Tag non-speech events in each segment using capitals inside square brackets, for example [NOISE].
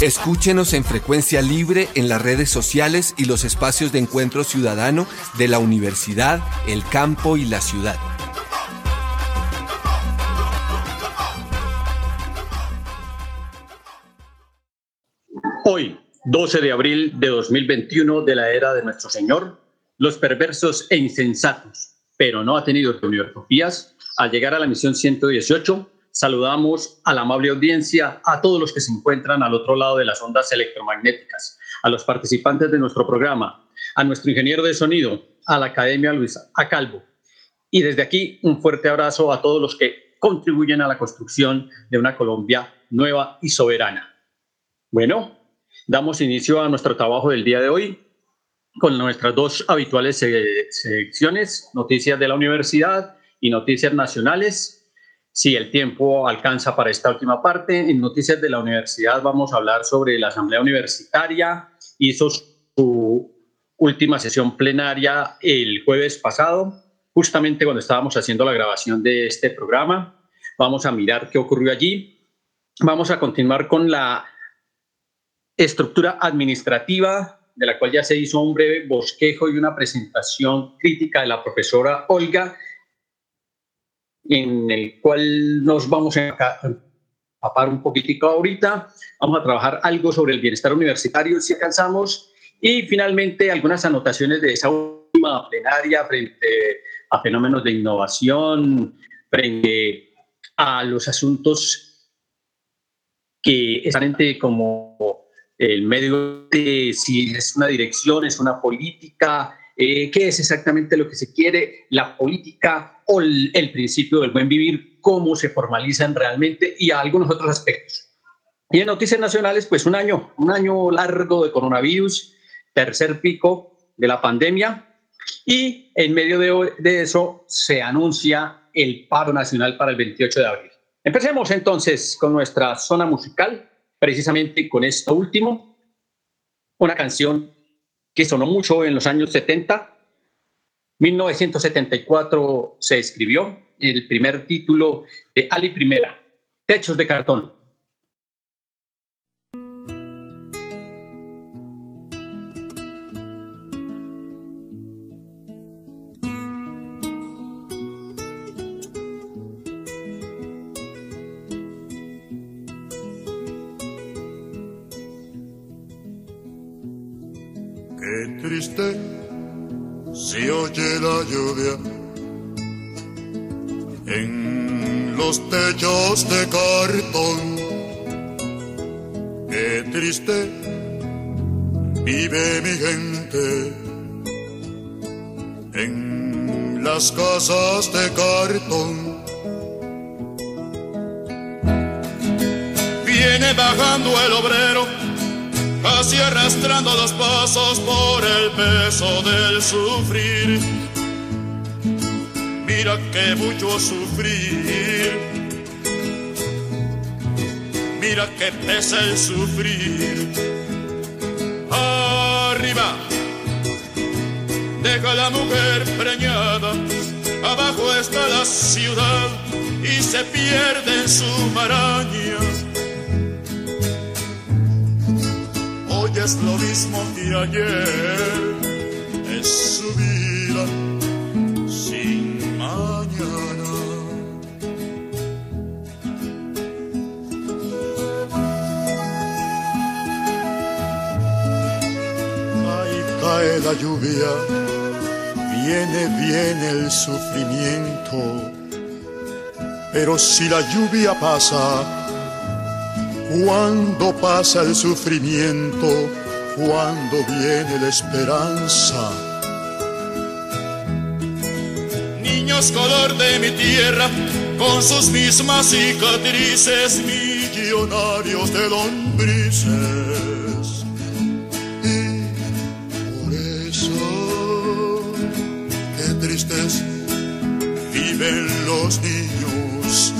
Escúchenos en frecuencia libre en las redes sociales y los espacios de encuentro ciudadano de la universidad, el campo y la ciudad. Hoy, 12 de abril de 2021 de la era de nuestro Señor, los perversos e insensatos, pero no ha tenido univertopías, al llegar a la misión 118, saludamos a la amable audiencia, a todos los que se encuentran al otro lado de las ondas electromagnéticas, a los participantes de nuestro programa, a nuestro ingeniero de sonido, a la Academia Luisa, a Calvo. Y desde aquí, un fuerte abrazo a todos los que contribuyen a la construcción de una Colombia nueva y soberana. Bueno, damos inicio a nuestro trabajo del día de hoy con nuestras dos habituales secciones, noticias de la universidad y noticias nacionales si el tiempo alcanza para esta última parte, en Noticias de la Universidad vamos a hablar sobre la Asamblea Universitaria. Hizo su última sesión plenaria el jueves pasado, justamente cuando estábamos haciendo la grabación de este programa. Vamos a mirar qué ocurrió allí. Vamos a continuar con la estructura administrativa, de la cual ya se hizo un breve bosquejo y una presentación crítica de la profesora Olga en el cual nos vamos a papar un poquitico ahorita. Vamos a trabajar algo sobre el bienestar universitario si alcanzamos. Y finalmente algunas anotaciones de esa última plenaria frente a fenómenos de innovación, frente a los asuntos que están como el medio de si es una dirección, es una política, eh, qué es exactamente lo que se quiere, la política o el, principio del buen vivir, cómo se formalizan realmente y algunos otros aspectos. Y en noticias nacionales, pues un año, un año largo de coronavirus, tercer pico de la pandemia, y en medio de, de eso se anuncia el paro nacional para el 28 de abril. Empecemos entonces con nuestra zona musical, precisamente con esto último, una canción que sonó mucho en los años 70. 1974 se escribió el primer título de Ali Primera, Techos de Cartón. Sufrir. Mira que mucho sufrir, mira que pesa el sufrir. Arriba, deja la mujer preñada, abajo está la ciudad y se pierde en su maraña. Es lo mismo que ayer, su vida sin mañana. Ahí cae la lluvia, viene, viene el sufrimiento, pero si la lluvia pasa, cuando pasa el sufrimiento, cuando viene la esperanza. Color de mi tierra, con sus mismas cicatrices, millonarios de lombrices. Y por eso, qué tristes viven los niños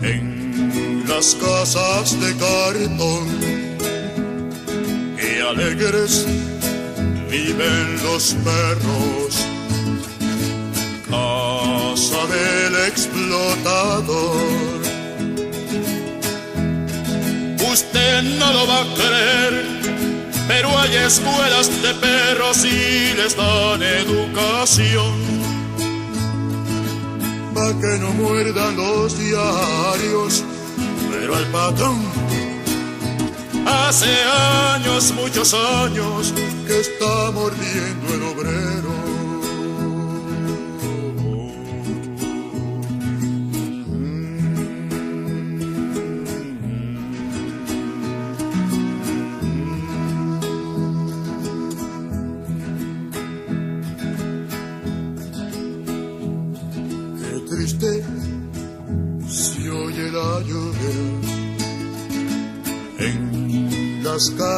en las casas de cartón. Qué alegres viven los perros del explotador. Usted no lo va a creer, pero hay escuelas de perros y les dan educación. Pa' que no muerdan los diarios, pero al patrón. Hace años, muchos años, que está mordiendo el obrero.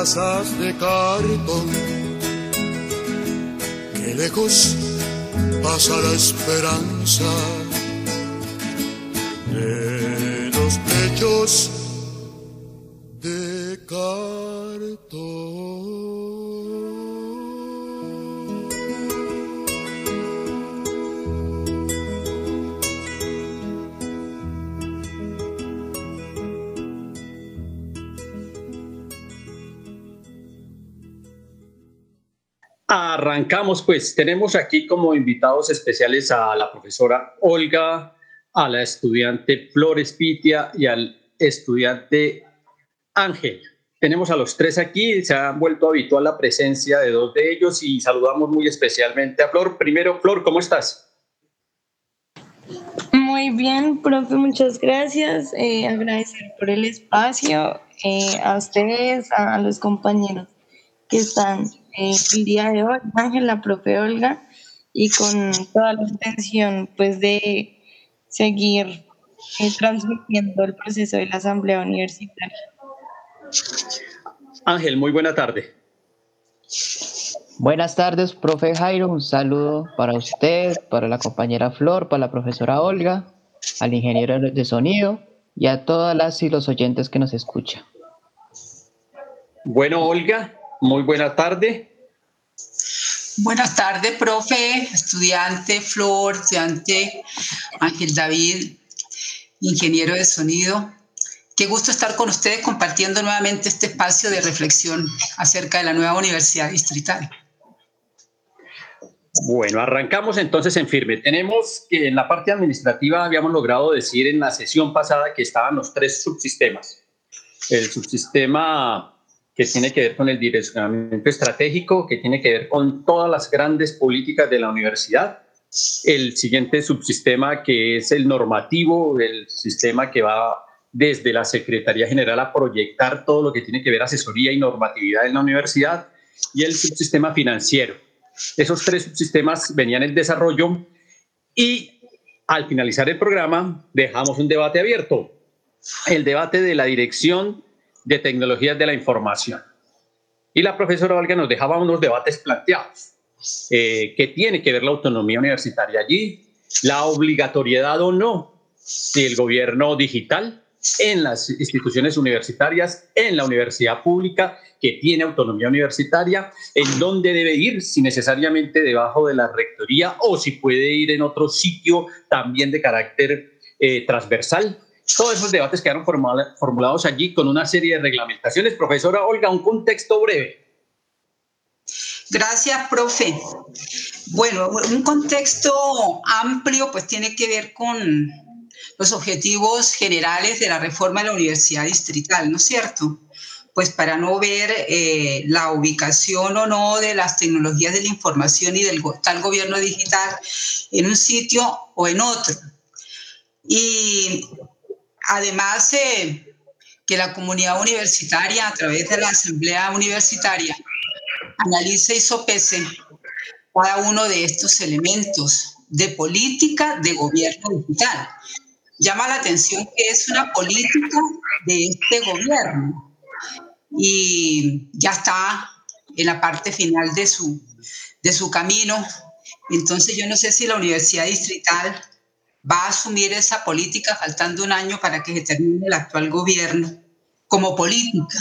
Casas de cartón. Que lejos pasa la esperanza de los techos de cartón. Arrancamos, pues tenemos aquí como invitados especiales a la profesora Olga, a la estudiante Flores Pitia y al estudiante Ángel. Tenemos a los tres aquí, se ha vuelto habitual la presencia de dos de ellos y saludamos muy especialmente a Flor. Primero, Flor, ¿cómo estás? Muy bien, profe, muchas gracias. Eh, agradecer por el espacio, eh, a ustedes, a los compañeros que están el día de hoy, Ángela, profe Olga, y con toda la intención pues de seguir eh, transmitiendo el proceso de la Asamblea Universitaria. Ángel, muy buena tarde. Buenas tardes, profe Jairo. Un saludo para usted, para la compañera Flor, para la profesora Olga, al ingeniero de sonido y a todas las y los oyentes que nos escuchan. Bueno, Olga, muy buena tarde. Buenas tardes, profe, estudiante Flor, estudiante Ángel David, ingeniero de sonido. Qué gusto estar con ustedes compartiendo nuevamente este espacio de reflexión acerca de la nueva universidad distrital. Bueno, arrancamos entonces en firme. Tenemos que en la parte administrativa habíamos logrado decir en la sesión pasada que estaban los tres subsistemas. El subsistema que tiene que ver con el direccionamiento estratégico, que tiene que ver con todas las grandes políticas de la universidad. El siguiente subsistema que es el normativo, el sistema que va desde la Secretaría General a proyectar todo lo que tiene que ver asesoría y normatividad en la universidad y el subsistema financiero. Esos tres subsistemas venían en desarrollo y al finalizar el programa dejamos un debate abierto, el debate de la dirección de tecnologías de la información. Y la profesora Olga nos dejaba unos debates planteados. Eh, ¿Qué tiene que ver la autonomía universitaria allí? ¿La obligatoriedad o no del gobierno digital en las instituciones universitarias, en la universidad pública que tiene autonomía universitaria, en dónde debe ir, si necesariamente debajo de la rectoría o si puede ir en otro sitio también de carácter eh, transversal. Todos esos debates quedaron formulados allí con una serie de reglamentaciones. Profesora Olga, un contexto breve. Gracias, profe. Bueno, un contexto amplio pues tiene que ver con los objetivos generales de la reforma de la universidad distrital, ¿no es cierto? Pues para no ver eh, la ubicación o no de las tecnologías de la información y del tal gobierno digital en un sitio o en otro. Y Además, eh, que la comunidad universitaria, a través de la asamblea universitaria, analice y sopese cada uno de estos elementos de política de gobierno digital. Llama la atención que es una política de este gobierno y ya está en la parte final de su, de su camino. Entonces yo no sé si la Universidad Distrital va a asumir esa política faltando un año para que se termine el actual gobierno como política.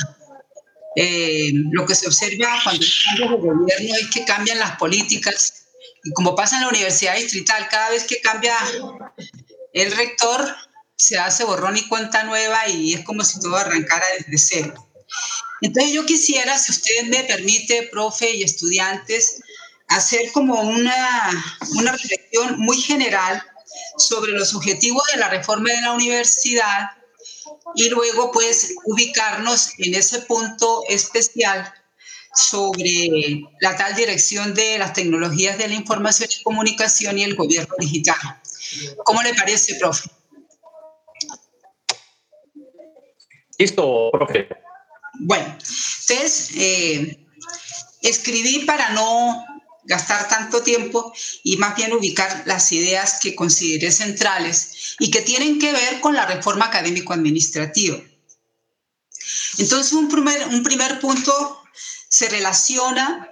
Eh, lo que se observa cuando cambia el gobierno es que cambian las políticas y como pasa en la Universidad Distrital, cada vez que cambia el rector se hace borrón y cuenta nueva y es como si todo arrancara desde cero. Entonces yo quisiera, si usted me permite, profe y estudiantes, hacer como una, una reflexión muy general sobre los objetivos de la reforma de la universidad y luego pues ubicarnos en ese punto especial sobre la tal dirección de las tecnologías de la información y comunicación y el gobierno digital. ¿Cómo le parece, profe? Listo, profe. Bueno, entonces eh, escribí para no gastar tanto tiempo y más bien ubicar las ideas que consideré centrales y que tienen que ver con la reforma académico-administrativa. Entonces, un primer, un primer punto se relaciona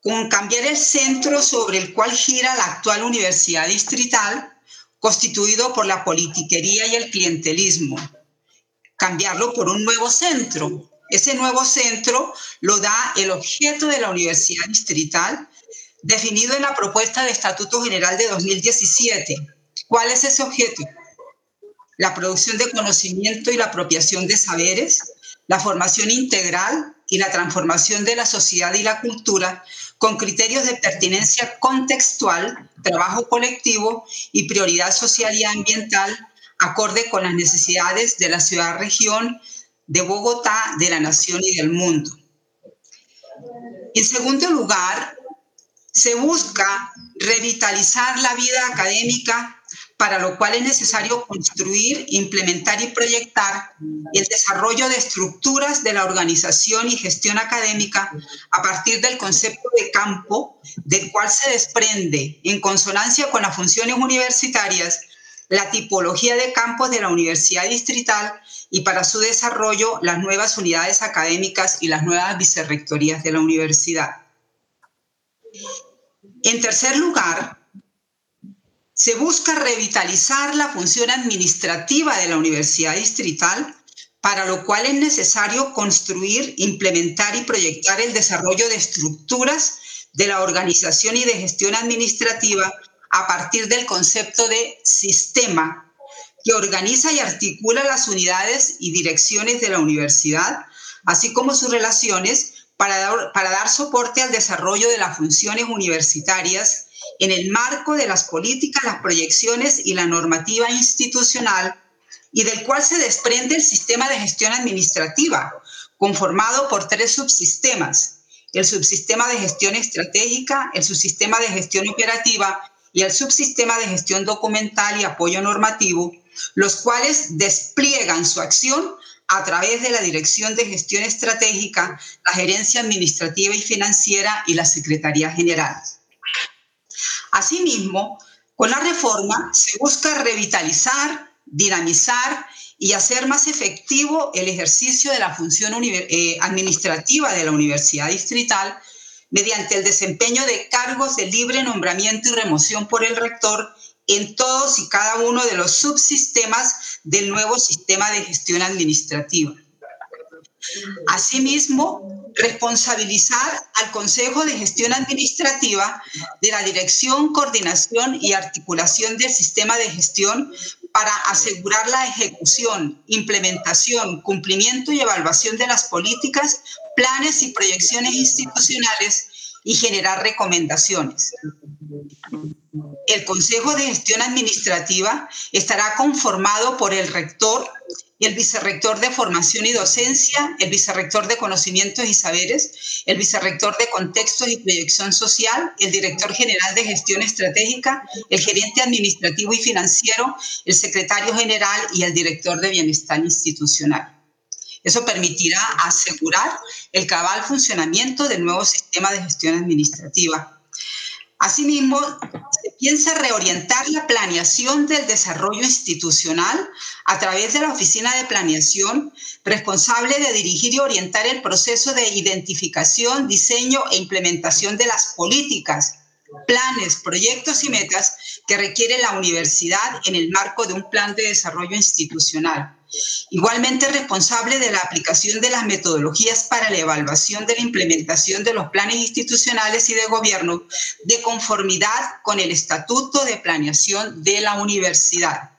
con cambiar el centro sobre el cual gira la actual universidad distrital, constituido por la politiquería y el clientelismo. Cambiarlo por un nuevo centro. Ese nuevo centro lo da el objeto de la universidad distrital, definido en la propuesta de Estatuto General de 2017. ¿Cuál es ese objeto? La producción de conocimiento y la apropiación de saberes, la formación integral y la transformación de la sociedad y la cultura con criterios de pertinencia contextual, trabajo colectivo y prioridad social y ambiental acorde con las necesidades de la ciudad-región, de Bogotá, de la nación y del mundo. En segundo lugar, se busca revitalizar la vida académica, para lo cual es necesario construir, implementar y proyectar el desarrollo de estructuras de la organización y gestión académica a partir del concepto de campo, del cual se desprende, en consonancia con las funciones universitarias, la tipología de campos de la universidad distrital y para su desarrollo las nuevas unidades académicas y las nuevas vicerrectorías de la universidad. En tercer lugar, se busca revitalizar la función administrativa de la Universidad Distrital, para lo cual es necesario construir, implementar y proyectar el desarrollo de estructuras de la organización y de gestión administrativa a partir del concepto de sistema que organiza y articula las unidades y direcciones de la universidad, así como sus relaciones para dar, soporte al desarrollo de las funciones universitarias en el marco de las políticas, las proyecciones y la normativa institucional y del cual se desprende el sistema de gestión administrativa, conformado por tres subsistemas, el subsistema de gestión estratégica, el subsistema de gestión operativa y el subsistema de gestión documental y apoyo normativo, los cuales despliegan su acción a través de la Dirección de Gestión Estratégica, la Gerencia Administrativa y Financiera y la Secretaría General. Asimismo, con la reforma se busca revitalizar, dinamizar y hacer más efectivo el ejercicio de la función eh, administrativa de la Universidad Distrital mediante el desempeño de cargos de libre nombramiento y remoción por el rector en todos y cada uno de los subsistemas del nuevo sistema de gestión administrativa. Asimismo, responsabilizar al Consejo de Gestión Administrativa de la dirección, coordinación y articulación del sistema de gestión para asegurar la ejecución, implementación, cumplimiento y evaluación de las políticas, planes y proyecciones institucionales y generar recomendaciones. El Consejo de Gestión Administrativa estará conformado por el rector, el vicerrector de Formación y Docencia, el vicerrector de Conocimientos y Saberes, el vicerrector de Contextos y Proyección Social, el director general de Gestión Estratégica, el gerente administrativo y financiero, el secretario general y el director de Bienestar Institucional. Eso permitirá asegurar el cabal funcionamiento del nuevo sistema de gestión administrativa. Asimismo, se piensa reorientar la planeación del desarrollo institucional a través de la Oficina de Planeación, responsable de dirigir y orientar el proceso de identificación, diseño e implementación de las políticas, planes, proyectos y metas que requiere la universidad en el marco de un plan de desarrollo institucional. Igualmente responsable de la aplicación de las metodologías para la evaluación de la implementación de los planes institucionales y de gobierno de conformidad con el Estatuto de Planeación de la Universidad.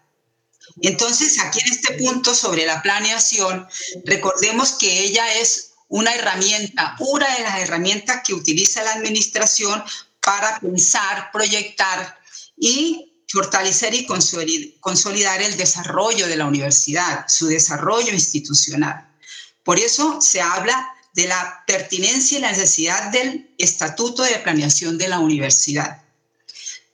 Entonces, aquí en este punto sobre la planeación, recordemos que ella es una herramienta, una de las herramientas que utiliza la administración para pensar, proyectar y fortalecer y consolidar el desarrollo de la universidad, su desarrollo institucional. Por eso se habla de la pertinencia y la necesidad del Estatuto de Planeación de la Universidad.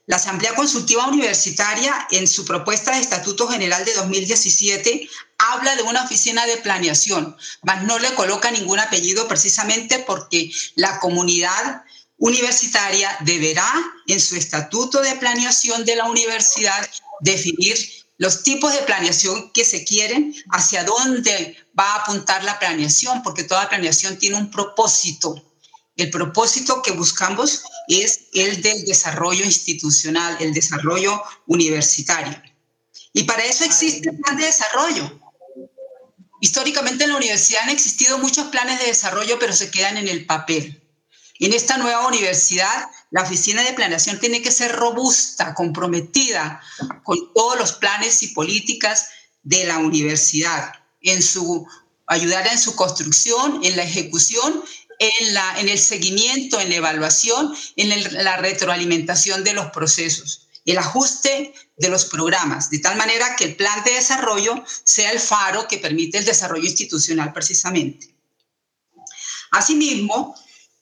La Asamblea Consultiva Universitaria, en su propuesta de Estatuto General de 2017, habla de una oficina de planeación, mas no le coloca ningún apellido precisamente porque la comunidad universitaria deberá en su estatuto de planeación de la universidad definir los tipos de planeación que se quieren, hacia dónde va a apuntar la planeación, porque toda planeación tiene un propósito. El propósito que buscamos es el del desarrollo institucional, el desarrollo universitario. Y para eso existe el plan de desarrollo. Históricamente en la universidad han existido muchos planes de desarrollo, pero se quedan en el papel. En esta nueva universidad, la oficina de planeación tiene que ser robusta, comprometida con todos los planes y políticas de la universidad, en su ayudar en su construcción, en la ejecución, en, la, en el seguimiento, en la evaluación, en la retroalimentación de los procesos, el ajuste de los programas, de tal manera que el plan de desarrollo sea el faro que permite el desarrollo institucional precisamente. Asimismo,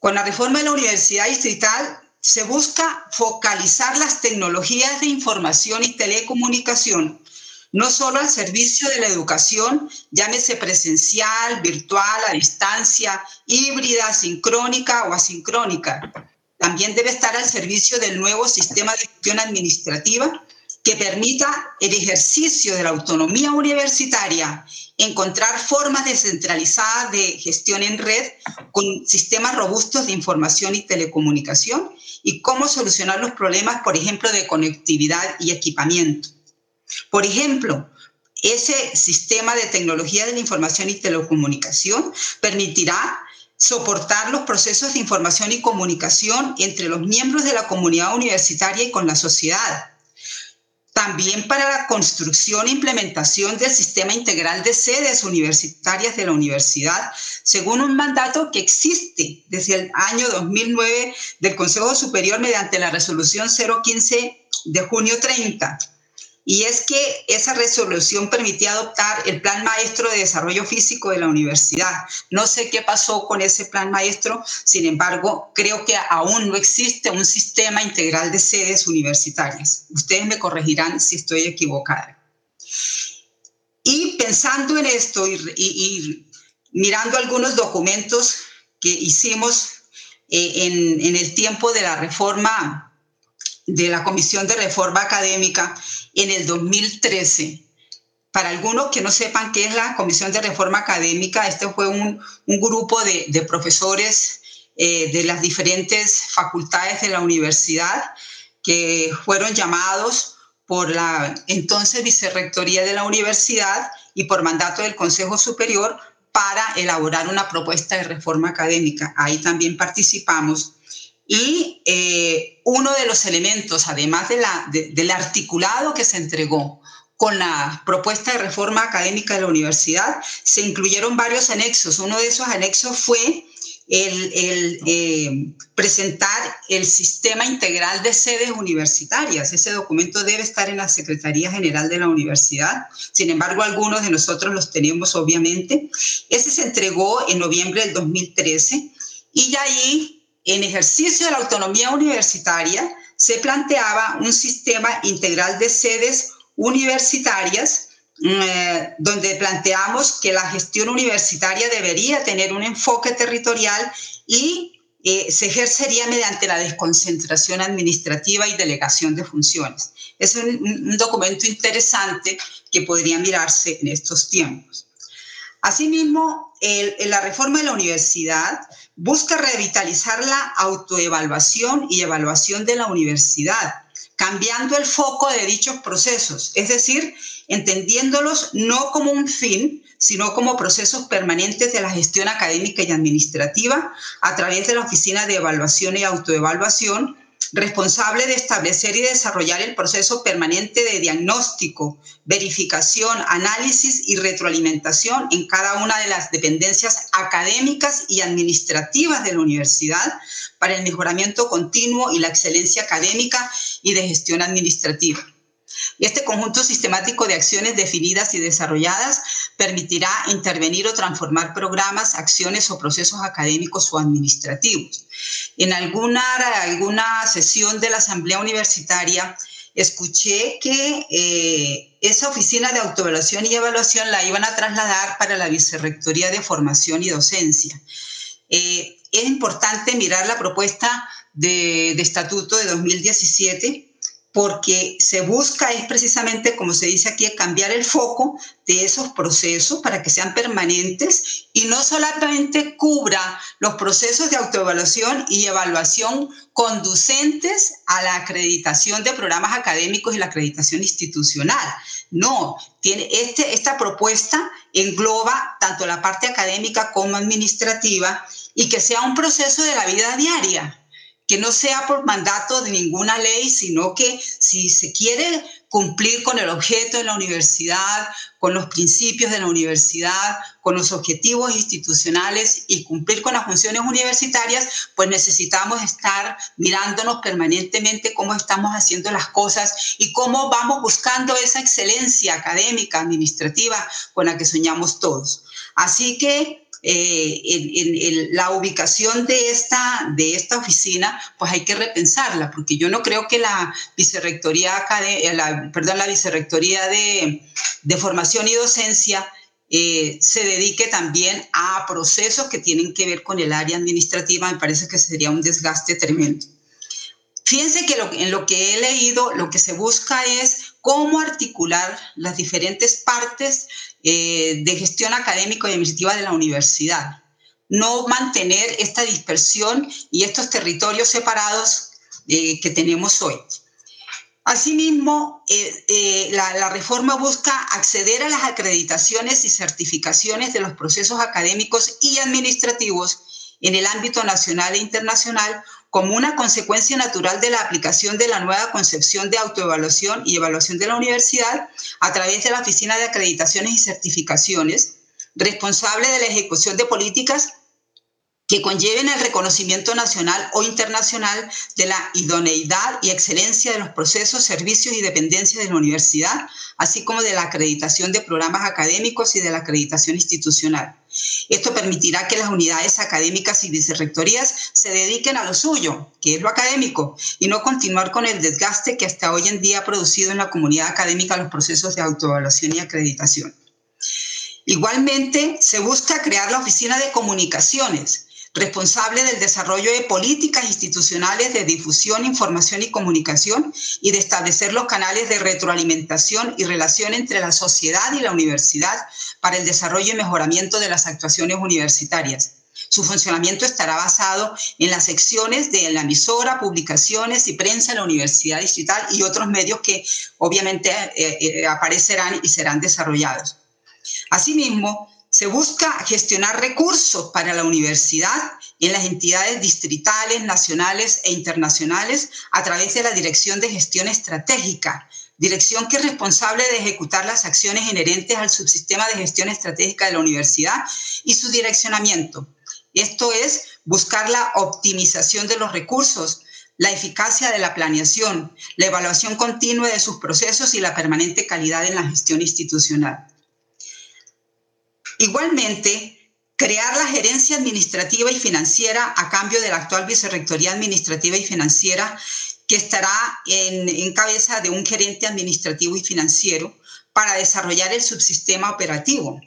con la reforma de la Universidad Distrital se busca focalizar las tecnologías de información y telecomunicación, no solo al servicio de la educación, llámese presencial, virtual, a distancia, híbrida, sincrónica o asincrónica. También debe estar al servicio del nuevo sistema de gestión administrativa que permita el ejercicio de la autonomía universitaria, encontrar formas descentralizadas de gestión en red con sistemas robustos de información y telecomunicación y cómo solucionar los problemas, por ejemplo, de conectividad y equipamiento. Por ejemplo, ese sistema de tecnología de la información y telecomunicación permitirá soportar los procesos de información y comunicación entre los miembros de la comunidad universitaria y con la sociedad también para la construcción e implementación del sistema integral de sedes universitarias de la universidad, según un mandato que existe desde el año 2009 del Consejo Superior mediante la resolución 015 de junio 30 y es que esa resolución permitía adoptar el plan maestro de desarrollo físico de la universidad. No sé qué pasó con ese plan maestro, sin embargo, creo que aún no existe un sistema integral de sedes universitarias. Ustedes me corregirán si estoy equivocada. Y pensando en esto y, mirando algunos documentos que hicimos eh, en, en el tiempo de la reforma de la Comisión de Reforma Académica en el 2013. Para algunos que no sepan qué es la Comisión de Reforma Académica, este fue un, grupo de, profesores eh, de las diferentes facultades de la universidad que fueron llamados por la entonces Vicerrectoría de la Universidad y por mandato del Consejo Superior para elaborar una propuesta de reforma académica. Ahí también participamos y eh, uno de los elementos, además de la, del articulado que se entregó con la propuesta de reforma académica de la universidad, se incluyeron varios anexos. Uno de esos anexos fue el, eh, presentar el sistema integral de sedes universitarias. Ese documento debe estar en la Secretaría General de la Universidad. Sin embargo, algunos de nosotros los tenemos, obviamente. Ese se entregó en noviembre del 2013 y ya ahí en ejercicio de la autonomía universitaria, se planteaba un sistema integral de sedes universitarias eh, donde planteamos que la gestión universitaria debería tener un enfoque territorial y eh, se ejercería mediante la desconcentración administrativa y delegación de funciones. Es un, documento interesante que podría mirarse en estos tiempos. Asimismo, la reforma de la universidad busca revitalizar la autoevaluación y evaluación de la universidad, cambiando el foco de dichos procesos, es decir, entendiéndolos no como un fin, sino como procesos permanentes de la gestión académica y administrativa a través de la Oficina de Evaluación y Autoevaluación, responsable de establecer y desarrollar el proceso permanente de diagnóstico, verificación, análisis y retroalimentación en cada una de las dependencias académicas y administrativas de la universidad para el mejoramiento continuo y la excelencia académica y de gestión administrativa. Este conjunto sistemático de acciones definidas y desarrolladas permitirá intervenir o transformar programas, acciones o procesos académicos o administrativos. En alguna, alguna sesión de la Asamblea Universitaria escuché que eh, esa oficina de autoevaluación y evaluación la iban a trasladar para la Vicerrectoría de Formación y Docencia. Eh, es importante mirar la propuesta de estatuto de 2017 porque se busca es precisamente, como se dice aquí, cambiar el foco de esos procesos para que sean permanentes y no solamente cubra los procesos de autoevaluación y evaluación conducentes a la acreditación de programas académicos y la acreditación institucional. No, tiene este, esta propuesta engloba tanto la parte académica como administrativa y que sea un proceso de la vida diaria que no sea por mandato de ninguna ley, sino que si se quiere cumplir con el objeto de la universidad, con los principios de la universidad, con los objetivos institucionales y cumplir con las funciones universitarias, pues necesitamos estar mirándonos permanentemente cómo estamos haciendo las cosas y cómo vamos buscando esa excelencia académica, administrativa con la que soñamos todos. Así que eh, en, la ubicación de esta, de esta oficina, pues hay que repensarla, porque yo no creo que la vicerrectoría, eh, la, perdón, la vicerrectoría de, formación y docencia eh, se dedique también a procesos que tienen que ver con el área administrativa, me parece que sería un desgaste tremendo. Fíjense que en lo que he leído, lo que se busca es cómo articular las diferentes partes eh, de gestión académica y administrativa de la universidad. No mantener esta dispersión y estos territorios separados eh, que tenemos hoy. Asimismo, eh, la, la, reforma busca acceder a las acreditaciones y certificaciones de los procesos académicos y administrativos en el ámbito nacional e internacional como una consecuencia natural de la aplicación de la nueva concepción de autoevaluación y evaluación de la universidad a través de la Oficina de Acreditaciones y Certificaciones, responsable de la ejecución de políticas que conlleven el reconocimiento nacional o internacional de la idoneidad y excelencia de los procesos, servicios y dependencias de la universidad, así como de la acreditación de programas académicos y de la acreditación institucional. Esto permitirá que las unidades académicas y vicerrectorías se dediquen a lo suyo, que es lo académico, y no continuar con el desgaste que hasta hoy en día ha producido en la comunidad académica los procesos de autoevaluación y acreditación. Igualmente, se busca crear la Oficina de Comunicaciones, responsable del desarrollo de políticas institucionales de difusión, información y comunicación y de establecer los canales de retroalimentación y relación entre la sociedad y la universidad para el desarrollo y mejoramiento de las actuaciones universitarias. Su funcionamiento estará basado en las secciones de la emisora, publicaciones y prensa de la Universidad Distrital y otros medios que obviamente eh, eh, aparecerán y serán desarrollados. Asimismo, se busca gestionar recursos para la universidad en las entidades distritales, nacionales e internacionales a través de la Dirección de Gestión Estratégica, dirección que es responsable de ejecutar las acciones inherentes al subsistema de gestión estratégica de la universidad y su direccionamiento. Esto es buscar la optimización de los recursos, la eficacia de la planeación, la evaluación continua de sus procesos y la permanente calidad en la gestión institucional. Igualmente, crear la gerencia administrativa y financiera a cambio de la actual vicerrectoría administrativa y financiera que estará en, cabeza de un gerente administrativo y financiero para desarrollar el subsistema operativo.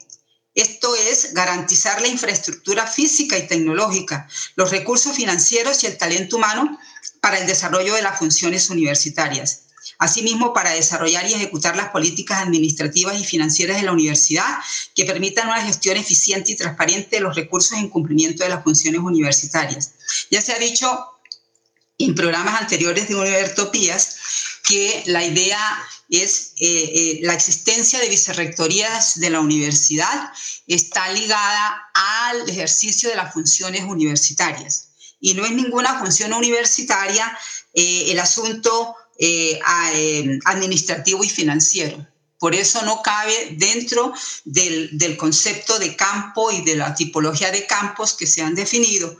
Esto es garantizar la infraestructura física y tecnológica, los recursos financieros y el talento humano para el desarrollo de las funciones universitarias. Asimismo, para desarrollar y ejecutar las políticas administrativas y financieras de la universidad que permitan una gestión eficiente y transparente de los recursos en cumplimiento de las funciones universitarias. Ya se ha dicho en programas anteriores de Univertopías que la idea es eh, eh, la existencia de vicerrectorías de la universidad está ligada al ejercicio de las funciones universitarias. Y no es ninguna función universitaria eh, el asunto administrativo y financiero. Por eso no cabe dentro del, del concepto de campo y de la tipología de campos que se han definido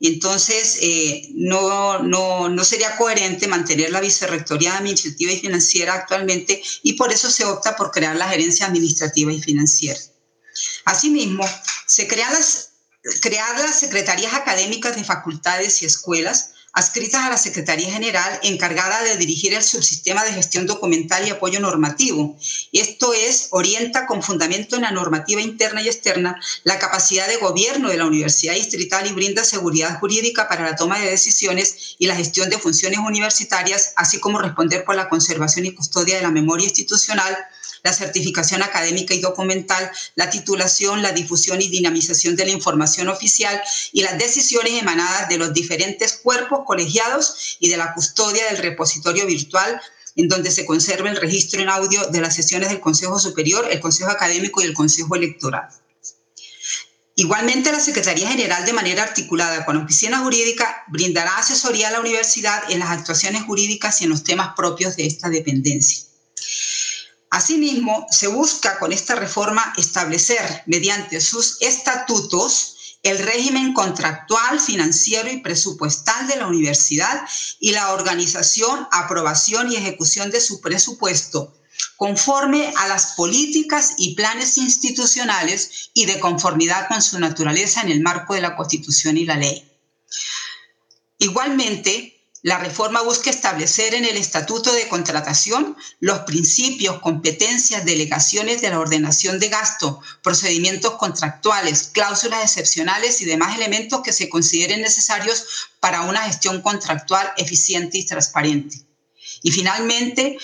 entonces, eh, no, no, no, sería coherente mantener la vicerrectoría administrativa y financiera actualmente y por eso se opta por crear la gerencia administrativa y financiera. Asimismo, se crean las, crear las secretarías académicas de facultades y escuelas adscritas a la Secretaría General encargada de dirigir el subsistema de gestión documental y apoyo normativo. Esto es, orienta con fundamento en la normativa interna y externa la capacidad de gobierno de la Universidad Distrital y brinda seguridad jurídica para la toma de decisiones y la gestión de funciones universitarias, así como responder por la conservación y custodia de la memoria institucional la certificación académica y documental, la titulación, la difusión y dinamización de la información oficial y las decisiones emanadas de los diferentes cuerpos colegiados y de la custodia del repositorio virtual en donde se conserva el registro en audio de las sesiones del Consejo Superior, el Consejo Académico y el Consejo Electoral. Igualmente, la Secretaría General, de manera articulada con Oficina Jurídica, brindará asesoría a la universidad en las actuaciones jurídicas y en los temas propios de esta dependencia. Asimismo, se busca con esta reforma establecer mediante sus estatutos el régimen contractual, financiero y presupuestal de la universidad y la organización, aprobación y ejecución de su presupuesto conforme a las políticas y planes institucionales y de conformidad con su naturaleza en el marco de la Constitución y la ley. Igualmente, la reforma busca establecer en el Estatuto de Contratación los principios, competencias, delegaciones de la ordenación de gasto, procedimientos contractuales, cláusulas excepcionales y demás elementos que se consideren necesarios para una gestión contractual eficiente y transparente. Y finalmente,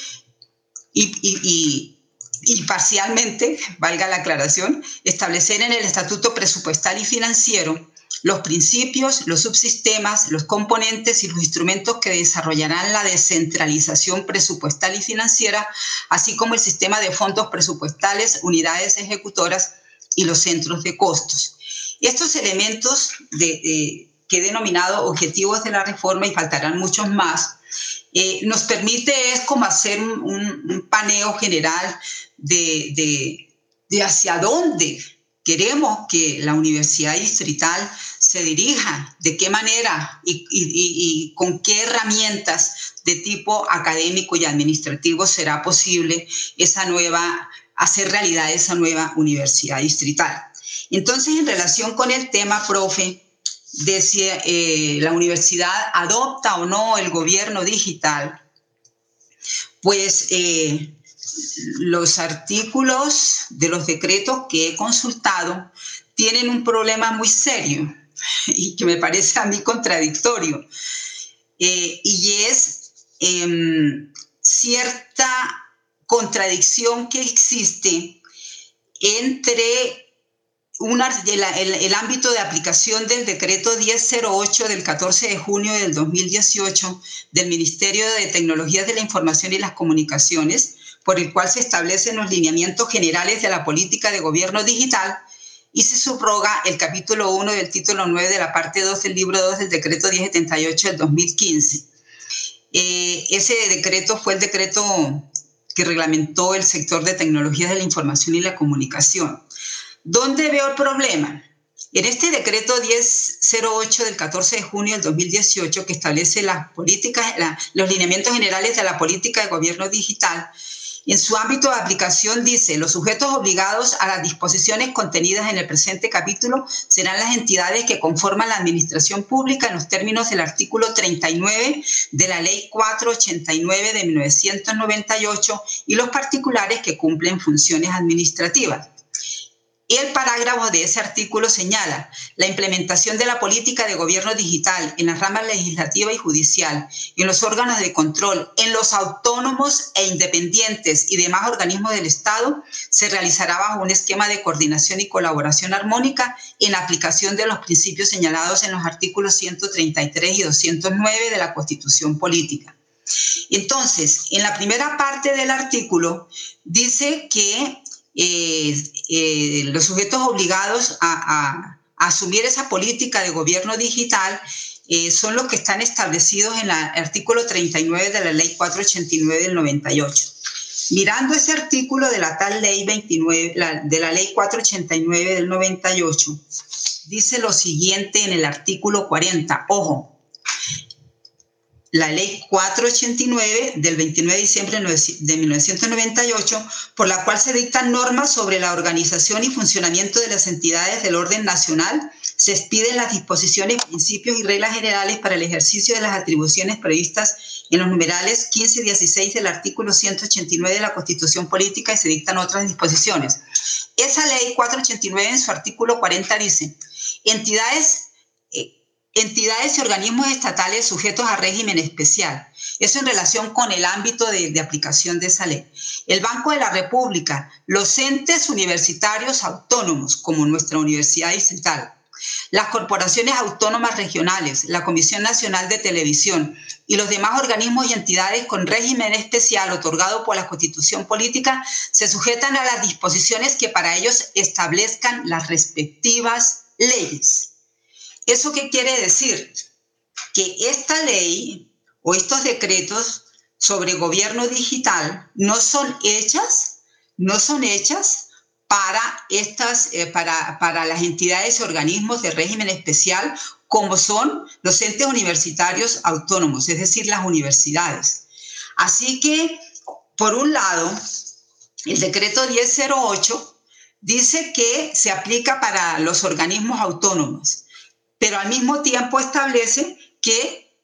y, y parcialmente, valga la aclaración, establecer en el Estatuto Presupuestal y Financiero los principios, los subsistemas, los componentes y los instrumentos que desarrollarán la descentralización presupuestal y financiera, así como el sistema de fondos presupuestales, unidades ejecutoras y los centros de costos. Estos elementos que he denominado objetivos de la reforma y faltarán muchos más, eh, nos permite es como hacer un, paneo general de, de hacia dónde queremos que la universidad distrital se dirija, de qué manera y, con qué herramientas de tipo académico y administrativo será posible esa nueva, hacer realidad esa nueva universidad distrital. Entonces, en relación con el tema, profe, de si eh, la universidad adopta o no el gobierno digital, pues eh, los artículos de los decretos que he consultado tienen un problema muy serio [LAUGHS] y que me parece a mí contradictorio. Eh, y es em, cierta contradicción que existe entre el, ámbito de aplicación del decreto 1008 del 14 de junio del 2018 del Ministerio de Tecnologías de la Información y las Comunicaciones, por el cual se establecen los lineamientos generales de la política de gobierno digital y se subroga el capítulo 1 del título 9 de la parte 2 del libro 2 del decreto 1078 del 2015. Eh, ese decreto fue el decreto que reglamentó el sector de tecnologías de la información y la comunicación. ¿Dónde veo el problema? En este decreto 1008 del 14 de junio del 2018, que establece las políticas, los lineamientos generales de la política de gobierno digital, en su ámbito de aplicación dice, los sujetos obligados a las disposiciones contenidas en el presente capítulo serán las entidades que conforman la administración pública en los términos del artículo 39 de la Ley 489 de 1998 y los particulares que cumplen funciones administrativas. El parágrafo de ese artículo señala la implementación de la política de gobierno digital en las ramas legislativa y judicial, en los órganos de control, en los autónomos e independientes y demás organismos del Estado, se realizará bajo un esquema de coordinación y colaboración armónica en aplicación de los principios señalados en los artículos 133 y 209 de la Constitución Política. Entonces, en la primera parte del artículo dice que eh, eh, los sujetos obligados a, asumir esa política de gobierno digital eh, son los que están establecidos en el artículo 39 de la ley 489 del 98. Mirando ese artículo de la tal ley 29, de la ley 489 del 98, dice lo siguiente en el artículo 40. Ojo, la ley 489 del 29 de diciembre de 1998, por la cual se dictan normas sobre la organización y funcionamiento de las entidades del orden nacional, se expiden las disposiciones, principios y reglas generales para el ejercicio de las atribuciones previstas en los numerales 15 y 16 del artículo 189 de la Constitución Política y se dictan otras disposiciones. Esa ley 489 en su artículo 40 dice, entidades entidades y organismos estatales sujetos a régimen especial. Eso en relación con el ámbito de, aplicación de esa ley. El Banco de la República, los entes universitarios autónomos, como nuestra Universidad Distrital, las corporaciones autónomas regionales, la Comisión Nacional de Televisión y los demás organismos y entidades con régimen especial otorgado por la Constitución Política se sujetan a las disposiciones que para ellos establezcan las respectivas leyes. ¿Eso qué quiere decir? Que esta ley o estos decretos sobre gobierno digital no son hechas, no son hechas para, estas, eh, para, para las entidades y organismos de régimen especial como son los entes universitarios autónomos, es decir, las universidades. Así que, por un lado, el decreto 1008 dice que se aplica para los organismos autónomos pero al mismo tiempo establece que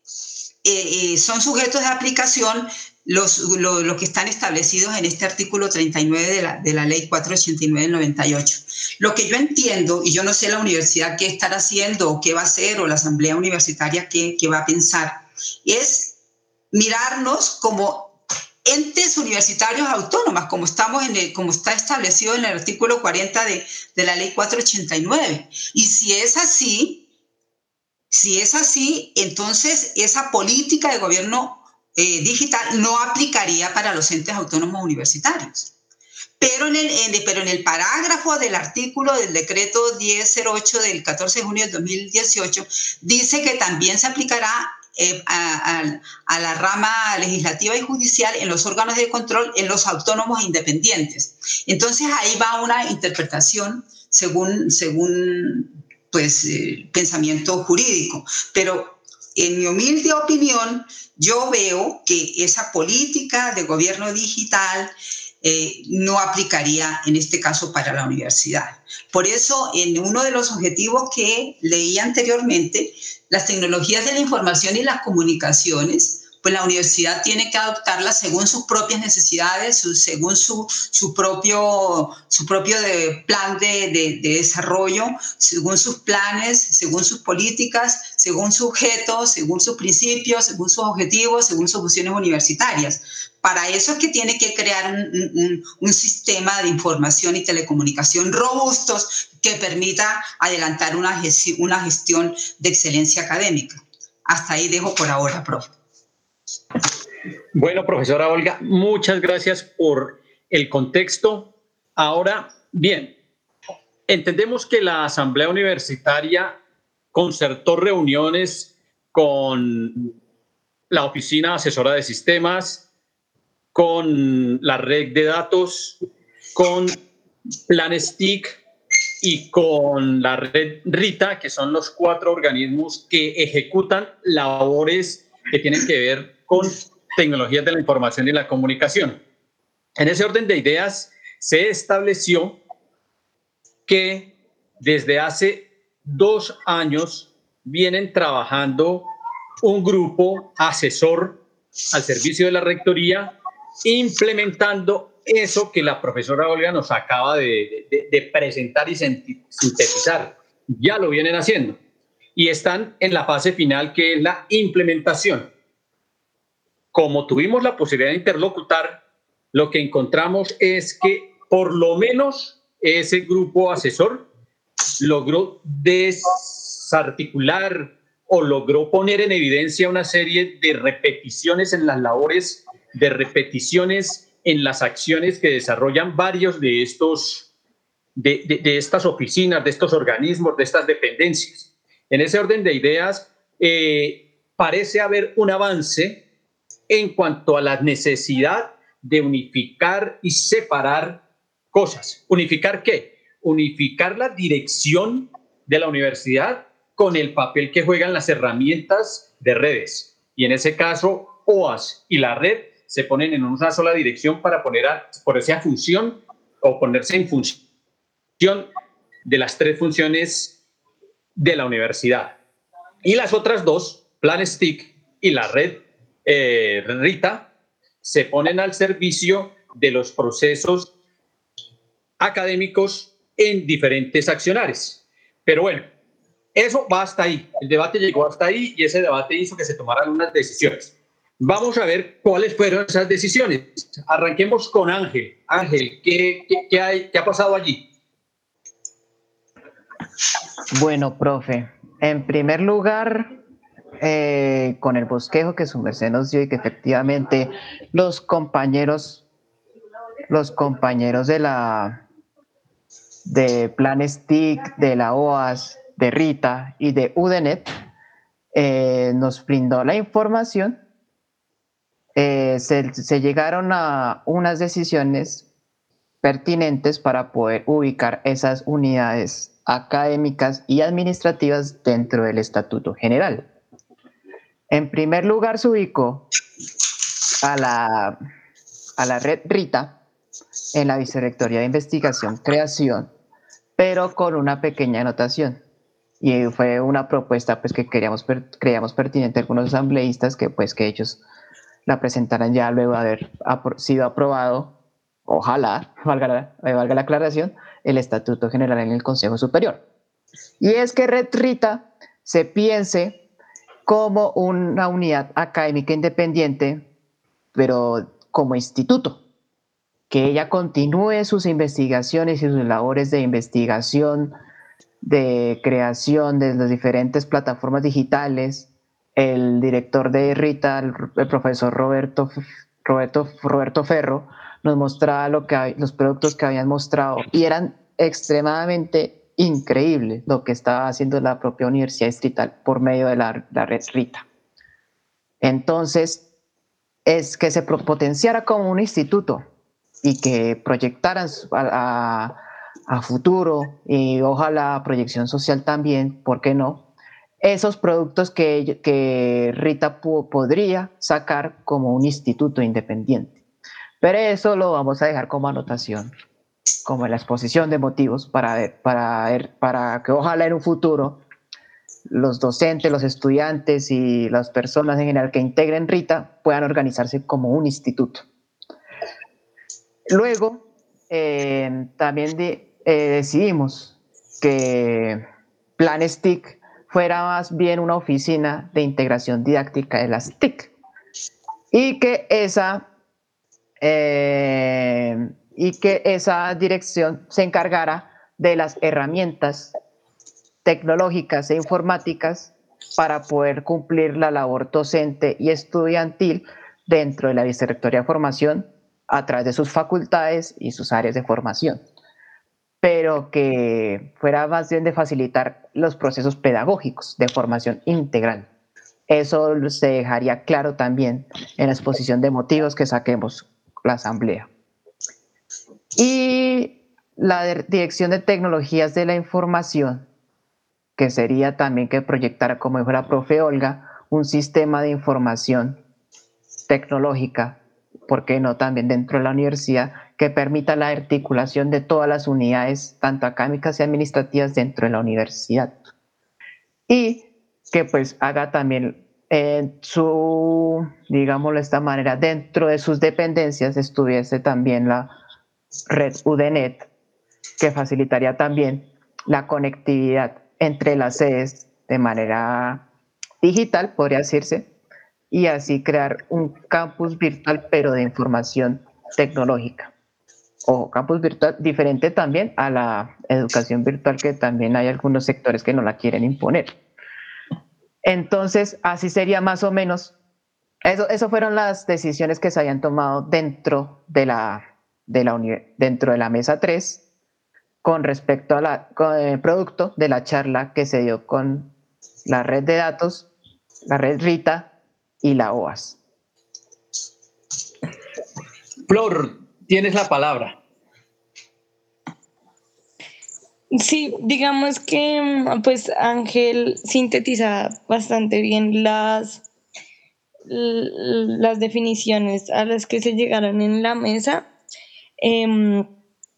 eh, eh, son sujetos de aplicación los, lo, que están establecidos en este artículo 39 de la, de la ley 489 del 98. Lo que yo entiendo, y yo no sé la universidad qué estará haciendo o qué va a hacer, o la asamblea universitaria qué, qué va a pensar, es mirarnos como entes universitarios autónomas, como, estamos en el, como está establecido en el artículo 40 de, de la ley 489. Y si es así, si es así, entonces esa política de gobierno eh, digital no aplicaría para los entes autónomos universitarios. Pero en, el, pero en el parágrafo del artículo del decreto 1008 del 14 de junio de 2018 dice que también se aplicará eh, a, a, la rama legislativa y judicial en los órganos de control, en los autónomos independientes. Entonces ahí va una interpretación según, según pues, eh, pensamiento jurídico. Pero en mi humilde opinión, yo veo que esa política de gobierno digital eh, no aplicaría en este caso para la universidad. Por eso, en uno de los objetivos que leí anteriormente, las tecnologías de la información y las comunicaciones pues la universidad tiene que adoptarla según sus propias necesidades, según su, su propio, su propio de plan de, de, desarrollo, según sus planes, según sus políticas, según su objeto, según sus principios, según sus objetivos, según sus funciones universitarias. Para eso es que tiene que crear un, un, un sistema de información y telecomunicación robustos que permita adelantar una, una gestión de excelencia académica. Hasta ahí dejo por ahora, profe. Bueno, profesora Olga, muchas gracias por el contexto. Ahora, bien, entendemos que la Asamblea Universitaria concertó reuniones con la Oficina Asesora de Sistemas, con la red de datos, con Planes TIC y con la red RITA, que son los cuatro organismos que ejecutan labores que tienen que ver con tecnologías de la información y la comunicación. En ese orden de ideas, se estableció que desde hace dos años vienen trabajando un grupo asesor al servicio de la Rectoría implementando eso que la profesora Olga nos acaba de, de presentar y sintetizar. Ya lo vienen haciendo y están en la fase final que es la implementación. Como tuvimos la posibilidad de interlocutar, lo que encontramos es que por lo menos ese grupo asesor logró desarticular o logró poner en evidencia una serie de repeticiones en las labores, de repeticiones en las acciones que desarrollan varios de estos, de, estas oficinas, de estos organismos, de estas dependencias. En ese orden de ideas, eh, parece haber un avance en cuanto a la necesidad de unificar y separar cosas. ¿Unificar qué? Unificar la dirección de la universidad con el papel que juegan las herramientas de redes. Y en ese caso, OAS y la red se ponen en una sola dirección para poner a, ponerse función o ponerse en función de las tres funciones de la universidad. Y las otras dos, Plan Stick y la red eh, RITA, se ponen al servicio de los procesos académicos en diferentes accionarios. Pero bueno, eso va hasta ahí. El debate llegó hasta ahí y ese debate hizo que se tomaran unas decisiones. Vamos a ver cuáles fueron esas decisiones. Arranquemos con Ángel. Ángel, ¿qué, qué, hay, qué ha pasado allí? Bueno, profe, en primer lugar, eh, con el bosquejo que su merced nos dio y que efectivamente los compañeros, los compañeros de la de Plan Stick, de la OAS, de Rita y de UDENET eh, nos brindó la información, eh, se, llegaron a unas decisiones pertinentes para poder ubicar esas unidades académicas y administrativas dentro del Estatuto General. En primer lugar, se ubicó a la, a la red RITA en la Vicerrectoría de Investigación Creación, pero con una pequeña anotación. Y fue una propuesta pues que queríamos creíamos pertinente algunos asambleístas que pues que ellos la presentaran ya luego de haber sido aprobado ojalá [LAUGHS] valga la, eh, valga la aclaración el estatuto general en el Consejo Superior. Y es que Red Rita se piense como una unidad académica independiente pero como instituto que ella continúe sus investigaciones y sus labores de investigación de creación de las diferentes plataformas digitales, el director de Rita, el, profesor Roberto, Roberto, Roberto Ferro, nos mostraba los productos que habían mostrado y eran extremadamente increíbles lo que estaba haciendo la propia Universidad Distrital por medio de la, red Rita. Entonces, es que se potenciara como un instituto y que proyectaran a futuro y ojalá proyección social también, ¿por qué no? Esos productos que, que Rita podría sacar como un instituto independiente. Pero eso lo vamos a dejar como anotación, como la exposición de motivos para, para, para que ojalá en un futuro los docentes, los estudiantes y las personas en general que integren Rita puedan organizarse como un instituto. Luego, eh, también eh, decidimos que Plan STIC fuera más bien una oficina de integración didáctica de las TIC y que esa, eh, y que esa dirección se encargara de las herramientas tecnológicas e informáticas para poder cumplir la labor docente y estudiantil dentro de la Vicerrectoría de Formación a través de sus facultades y sus áreas de formación pero que fuera más bien de facilitar los procesos pedagógicos de formación integral. Eso se dejaría claro también en la exposición de motivos que saquemos la asamblea. Y la Dirección de Tecnologías de la Información, que sería también que proyectara, como dijo la profe Olga, un sistema de información tecnológica, ¿por qué no también dentro de la universidad, que permita la articulación de todas las unidades, tanto académicas y administrativas dentro de la universidad. Y que pues haga también en su, digámoslo de esta manera, dentro de sus dependencias estuviese también la red UDNet, que facilitaría también la conectividad entre las sedes de manera digital, podría decirse, y así crear un campus virtual, pero de información tecnológica. O campus virtual diferente también a la educación virtual, que también hay algunos sectores que no la quieren imponer. Entonces, así sería más o menos. Eso, eso fueron las decisiones que se habían tomado dentro de la, de la, dentro de la mesa 3 con respecto al eh, producto de la charla que se dio con la red de datos, la red RITA y la OAS. Flor, tienes la palabra. Sí, digamos que pues Ángel sintetiza bastante bien las, las definiciones a las que se llegaron en la mesa. Em,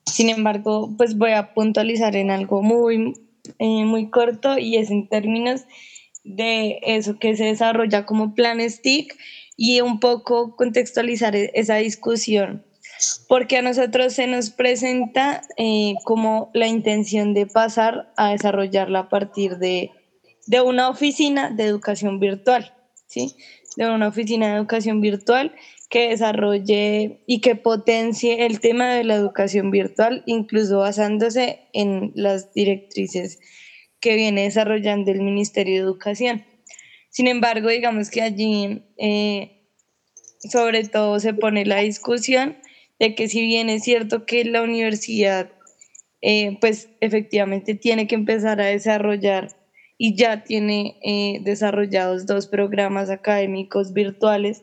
sin embargo, pues voy a puntualizar en algo muy, eh, muy corto y es en términos de eso que se desarrolla como plan STIC y un poco contextualizar e-, esa discusión porque a nosotros se nos presenta eh, como la intención de pasar a desarrollarla a partir de, de, una oficina de educación virtual, ¿sí? De una oficina de educación virtual que desarrolle y que potencie el tema de la educación virtual, incluso basándose en las directrices que viene desarrollando el Ministerio de Educación. Sin embargo, digamos que allí eh, sobre todo se pone la discusión de que si bien es cierto que la universidad, eh, pues efectivamente tiene que empezar a desarrollar y ya tiene eh, desarrollados dos programas académicos virtuales,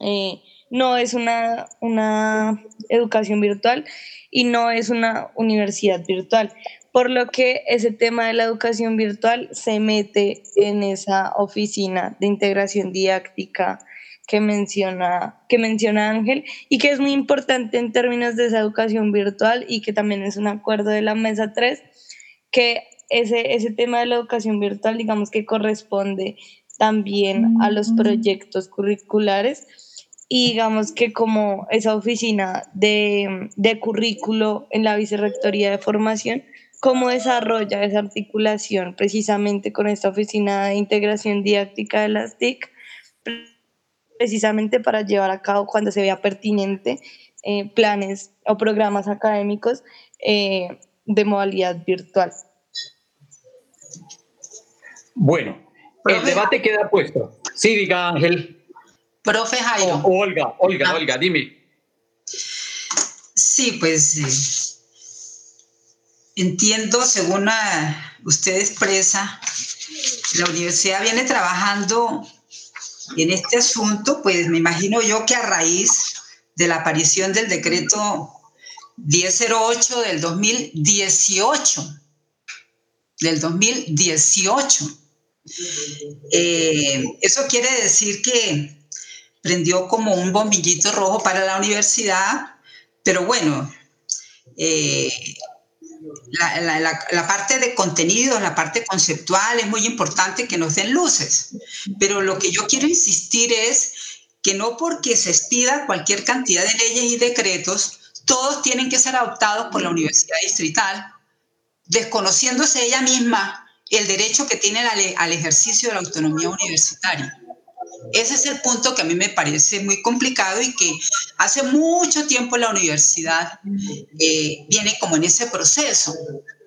eh, no es una, una educación virtual y no es una universidad virtual, por lo que ese tema de la educación virtual se mete en esa oficina de integración didáctica que menciona, que menciona Ángel y que es muy importante en términos de esa educación virtual y que también es un acuerdo de la mesa 3, que ese, ese tema de la educación virtual, digamos que corresponde también a los proyectos curriculares y digamos que como esa oficina de, de currículo en la Vicerrectoría de Formación, cómo desarrolla esa articulación precisamente con esta oficina de integración didáctica de las TIC precisamente para llevar a cabo cuando se vea pertinente eh, planes o programas académicos eh, de modalidad virtual. Bueno, el debate queda puesto. Sí, diga Ángel. Profe Jairo. Olga, Olga, ah. Olga, dime. Sí, pues eh, entiendo, según usted expresa, la universidad viene trabajando en este asunto, pues me imagino yo que a raíz de la aparición del decreto 1008 del 2018, del 2018, eh, eso quiere decir que prendió como un bombillito rojo para la universidad, pero bueno, eh, la, parte de contenido, la parte conceptual es muy importante que nos den luces, pero lo que yo quiero insistir es que no porque se expida cualquier cantidad de leyes y decretos, todos tienen que ser adoptados por la Universidad Distrital, desconociéndose ella misma el derecho que tiene al ejercicio de la autonomía universitaria. Ese es el punto que a mí me parece muy complicado y que hace mucho tiempo la universidad eh, viene como en ese proceso.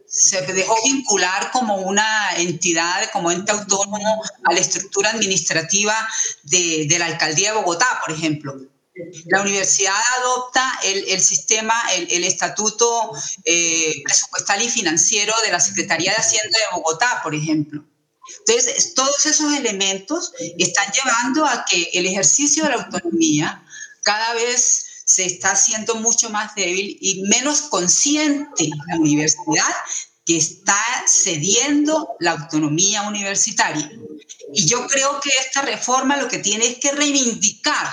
Se dejó vincular como una entidad, como ente autónomo a la estructura administrativa de, la alcaldía de Bogotá, por ejemplo. La universidad adopta el, sistema, el, estatuto eh, presupuestal y financiero de la Secretaría de Hacienda de Bogotá, por ejemplo. Entonces, todos esos elementos están llevando a que el ejercicio de la autonomía cada vez se está haciendo mucho más débil y menos consciente la universidad que está cediendo la autonomía universitaria. Y yo creo que esta reforma lo que tiene es que reivindicar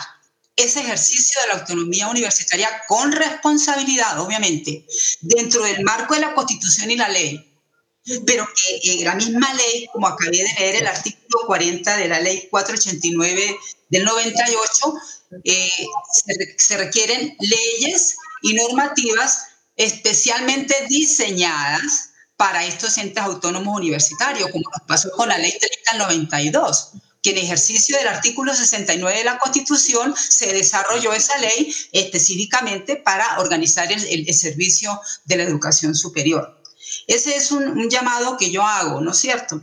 ese ejercicio de la autonomía universitaria con responsabilidad, obviamente, dentro del marco de la Constitución y la ley, pero que la misma ley, como acabé de leer el artículo 40 de la ley 489 del 98, eh, se, se requieren leyes y normativas especialmente diseñadas para estos entes autónomos universitarios, como nos pasó con la ley 3092 que en ejercicio del artículo 69 de la Constitución se desarrolló esa ley específicamente para organizar el, servicio de la educación superior. Ese es un, llamado que yo hago, ¿no es cierto?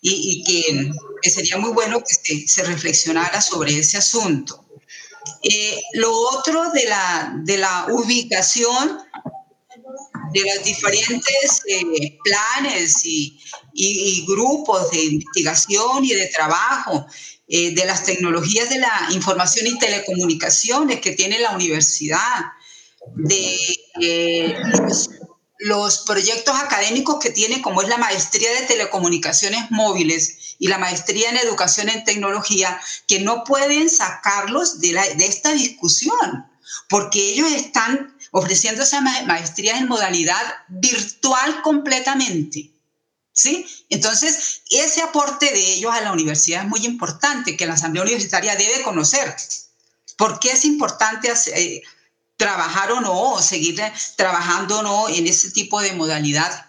Y, que, sería muy bueno que se, reflexionara sobre ese asunto. Eh, lo otro de la, de la ubicación de los diferentes eh, planes y, grupos de investigación y de trabajo eh, de las tecnologías de la información y telecomunicaciones que tiene la universidad, de los, proyectos académicos que tiene, como es la maestría de telecomunicaciones móviles y la maestría en educación en tecnología, que no pueden sacarlos de, esta discusión, porque ellos están ofreciendo esa maestría en modalidad virtual completamente. ¿Sí? Entonces, ese aporte de ellos a la universidad es muy importante, que la Asamblea Universitaria debe conocer. ¿Por qué es importante eh, trabajar o no, o seguir trabajando o no en ese tipo de modalidad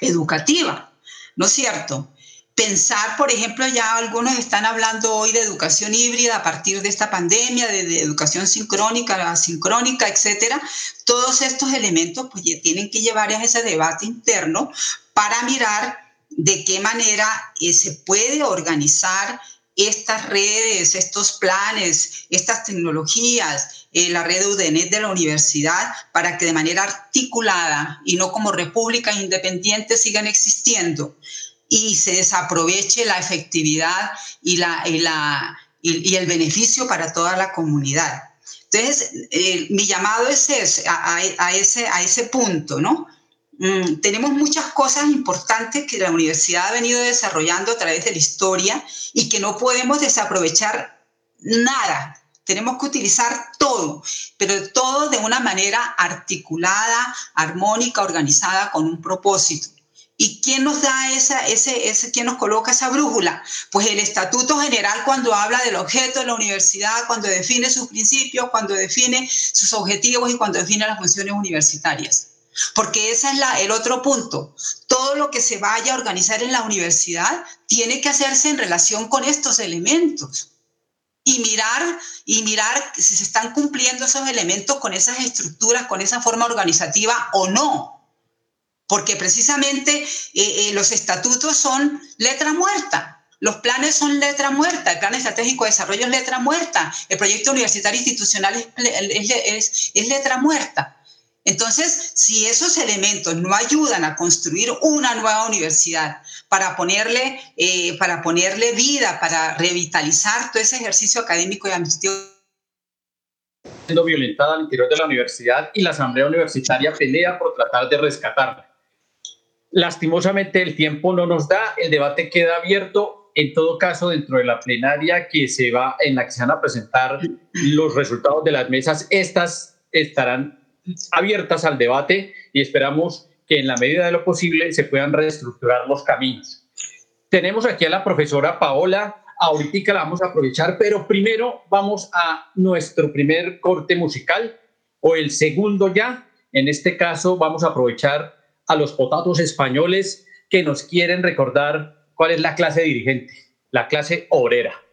educativa? ¿No es cierto? pensar, por ejemplo, ya algunos están hablando hoy de educación híbrida a partir de esta pandemia, de, educación sincrónica, asincrónica, etcétera. Todos estos elementos pues tienen que llevar a ese debate interno para mirar de qué manera eh, se puede organizar estas redes, estos planes, estas tecnologías, eh, la red UDNET de la universidad, para que de manera articulada y no como repúblicas independientes sigan existiendo y se desaproveche la efectividad y, la, y, la, y, el beneficio para toda la comunidad. Entonces, eh, mi llamado es ese, a, a, ese, a ese punto, ¿no? Mm, tenemos muchas cosas importantes que la universidad ha venido desarrollando a través de la historia y que no podemos desaprovechar nada. Tenemos que utilizar todo, pero todo de una manera articulada, armónica, organizada, con un propósito. ¿Y quién nos da esa, ese, ese, quién nos coloca esa brújula? Pues el Estatuto General cuando habla del objeto de la universidad, cuando define sus principios, cuando define sus objetivos y cuando define las funciones universitarias. Porque ese es la, el otro punto. Todo lo que se vaya a organizar en la universidad tiene que hacerse en relación con estos elementos. Y mirar, y mirar si se están cumpliendo esos elementos con esas estructuras, con esa forma organizativa o no porque precisamente eh, eh, los estatutos son letra muerta. Los planes son letra muerta, el plan estratégico de desarrollo es letra muerta, el proyecto universitario institucional es, es, letra muerta. Entonces, si esos elementos no ayudan a construir una nueva universidad para ponerle, eh, para ponerle vida, para revitalizar todo ese ejercicio académico y administrativo, siendo violentada al interior de la universidad y la asamblea universitaria pelea por tratar de rescatarla. Lastimosamente el tiempo no nos da, el debate queda abierto. En todo caso, dentro de la plenaria que se va, en la que se van a presentar los resultados de las mesas, estas estarán abiertas al debate y esperamos que en la medida de lo posible se puedan reestructurar los caminos. Tenemos aquí a la profesora Paola, ahorita la vamos a aprovechar, pero primero vamos a nuestro primer corte musical o el segundo ya. En este caso vamos a aprovechar a los potatos españoles que nos quieren recordar cuál es la clase dirigente, la clase obrera.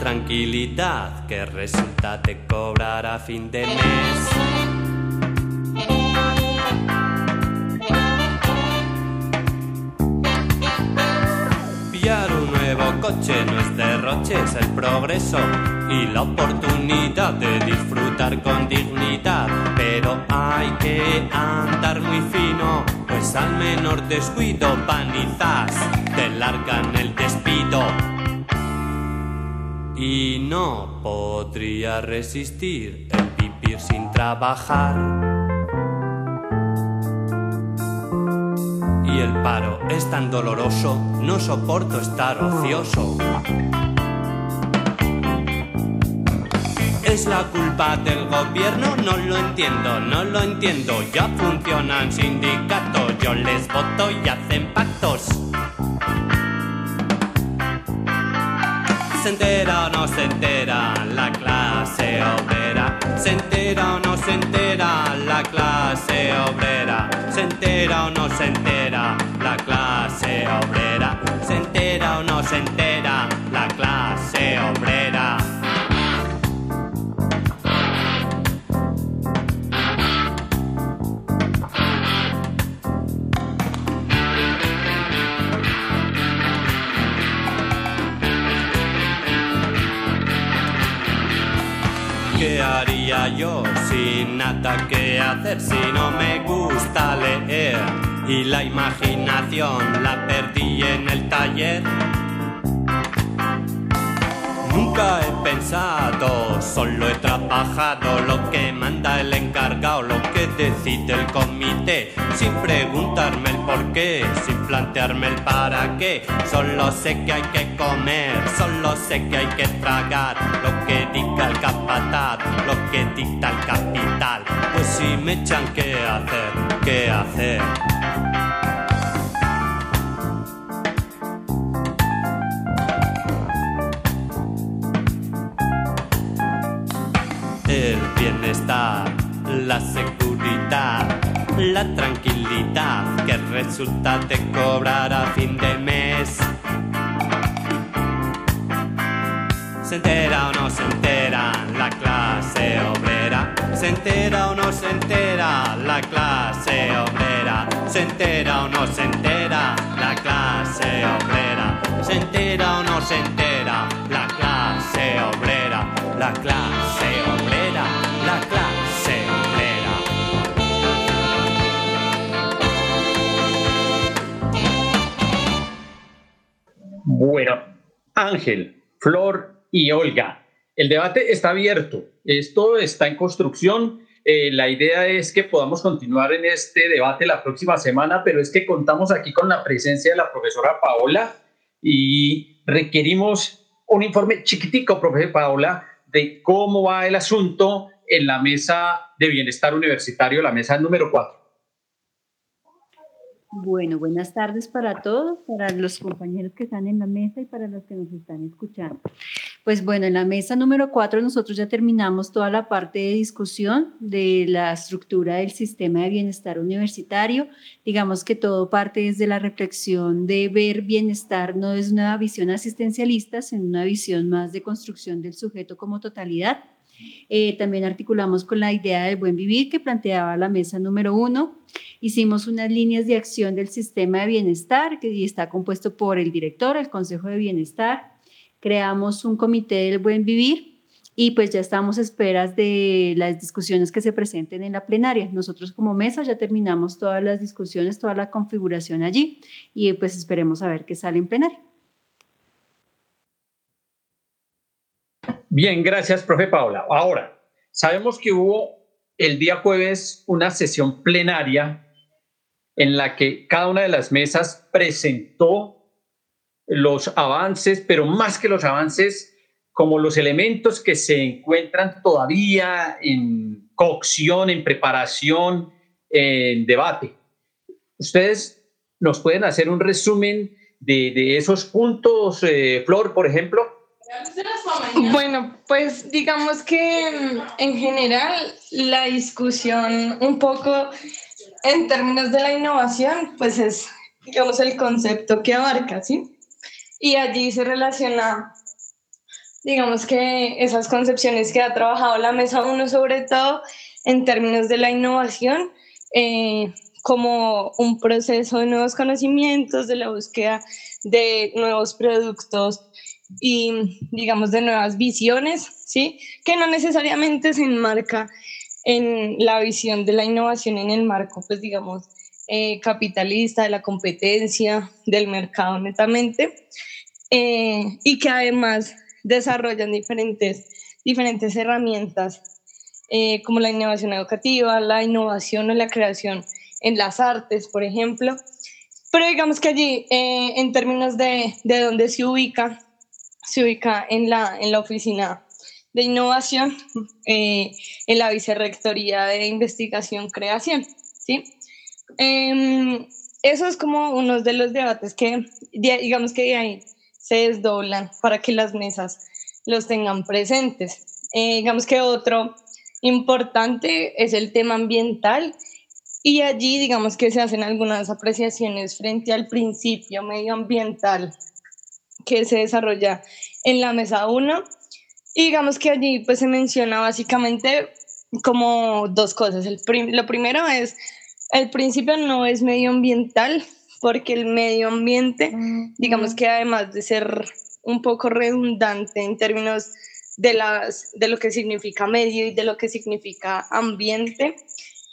tranquilidad que resulta te cobrar a fin de mes. Pillar un nuevo coche no es derroche, es el progreso y la oportunidad de disfrutar con dignidad. Pero hay que andar muy fino, pues al menor descuido panizas, te largan el despido y no podría resistir el vivir sin trabajar. y el paro es tan doloroso, no soporto estar ocioso. Es la culpa del gobierno, no lo entiendo, no lo entiendo. Ya funcionan sindicatos, yo les voto y hacen pactos. ¿Se entera o no se entera la clase obrera? ¿Se entera o no se entera la clase obrera? ¿Se entera o no se entera la clase obrera? ¿Se entera o no se entera la clase obrera? Yo sin nada que hacer si no me gusta leer? Y la imaginación la perdí en el taller. Nunca he pensado, solo he trabajado lo que manda el encargado, lo que decide el comité, sin preguntarme el por qué, sin plantearme el para qué. Solo sé que hay que comer, solo sé que hay que tragar, lo que diga el capataz, el capital. Pues si me echan, ¿qué hacer? ¿Qué hacer? el bienestar, la seguridad, la tranquilidad que resulta de cobrar a fin de mes. ¿Se entera o no se entera la clase obrera? ¿Se entera o no se entera la clase obrera? ¿Se entera o no se entera la clase obrera? ¿Se entera o no se entera la clase obrera? La clase obrera, la clase obrera. Bueno, Ángel, Flor y Olga, el debate está abierto, esto está en construcción. Eh, la idea es que podamos continuar en este debate la próxima semana, pero es que contamos aquí con la presencia de la profesora Paola y requerimos un informe chiquitico, profesora Paola, de cómo va el asunto en la mesa de bienestar universitario, la mesa número 4. Bueno, buenas tardes para todos, para los compañeros que están en la mesa y para los que nos están escuchando. Pues bueno, en la mesa número 4 nosotros ya terminamos toda la parte de discusión de la estructura del sistema de bienestar universitario. Digamos que todo parte desde la reflexión de ver bienestar no es una visión asistencialista, sino una visión más de construcción del sujeto como totalidad. Eh, también articulamos con la idea del buen vivir que planteaba la mesa número uno. Hicimos unas líneas de acción del sistema de bienestar que está compuesto por el director, el Consejo de Bienestar. Creamos un comité del buen vivir y pues ya estamos a esperas de las discusiones que se presenten en la plenaria. Nosotros como mesa ya terminamos todas las discusiones, toda la configuración allí y pues esperemos a ver qué sale en plenaria. Bien, gracias, profe Paola. Ahora, sabemos que hubo el día jueves una sesión plenaria en la que cada una de las mesas presentó los avances, pero más que los avances, como los elementos que se encuentran todavía en cocción, en preparación, en debate. Ustedes nos pueden hacer un resumen de, esos puntos, eh, Flor, por ejemplo. Bueno, pues digamos que mm, en general la discusión un poco en términos de la innovación, pues es, digamos, el concepto que abarca, ¿sí? Y allí se relaciona, digamos que esas concepciones que ha trabajado la mesa uno sobre todo en términos de la innovación, eh, como un proceso de nuevos conocimientos, de la búsqueda de nuevos productos y, digamos, de nuevas visiones, ¿sí? Que no necesariamente se enmarca en la visión de la innovación en el marco, pues, digamos, eh, capitalista, de la competencia, del mercado netamente, eh, y que además desarrollan diferentes, diferentes herramientas eh, como la innovación educativa, la innovación o la creación en las artes, por ejemplo. Pero digamos que allí, en términos de, de dónde se ubica, se ubica en la, en la oficina de innovación, en la vicerrectoría de investigación creación, ¿sí? Eh, eso es como uno de los debates que, digamos que ahí se desdoblan para que las mesas los tengan presentes. Eh, digamos que otro importante es el tema ambiental y allí digamos que se hacen algunas apreciaciones frente al principio medioambiental que se desarrolla en la mesa 1 y digamos que allí pues se menciona básicamente como dos cosas. El lo primero es el principio no es medioambiental, porque el medio ambiente, digamos que además de ser un poco redundante en términos de, las, de lo que significa medio y de lo que significa ambiente,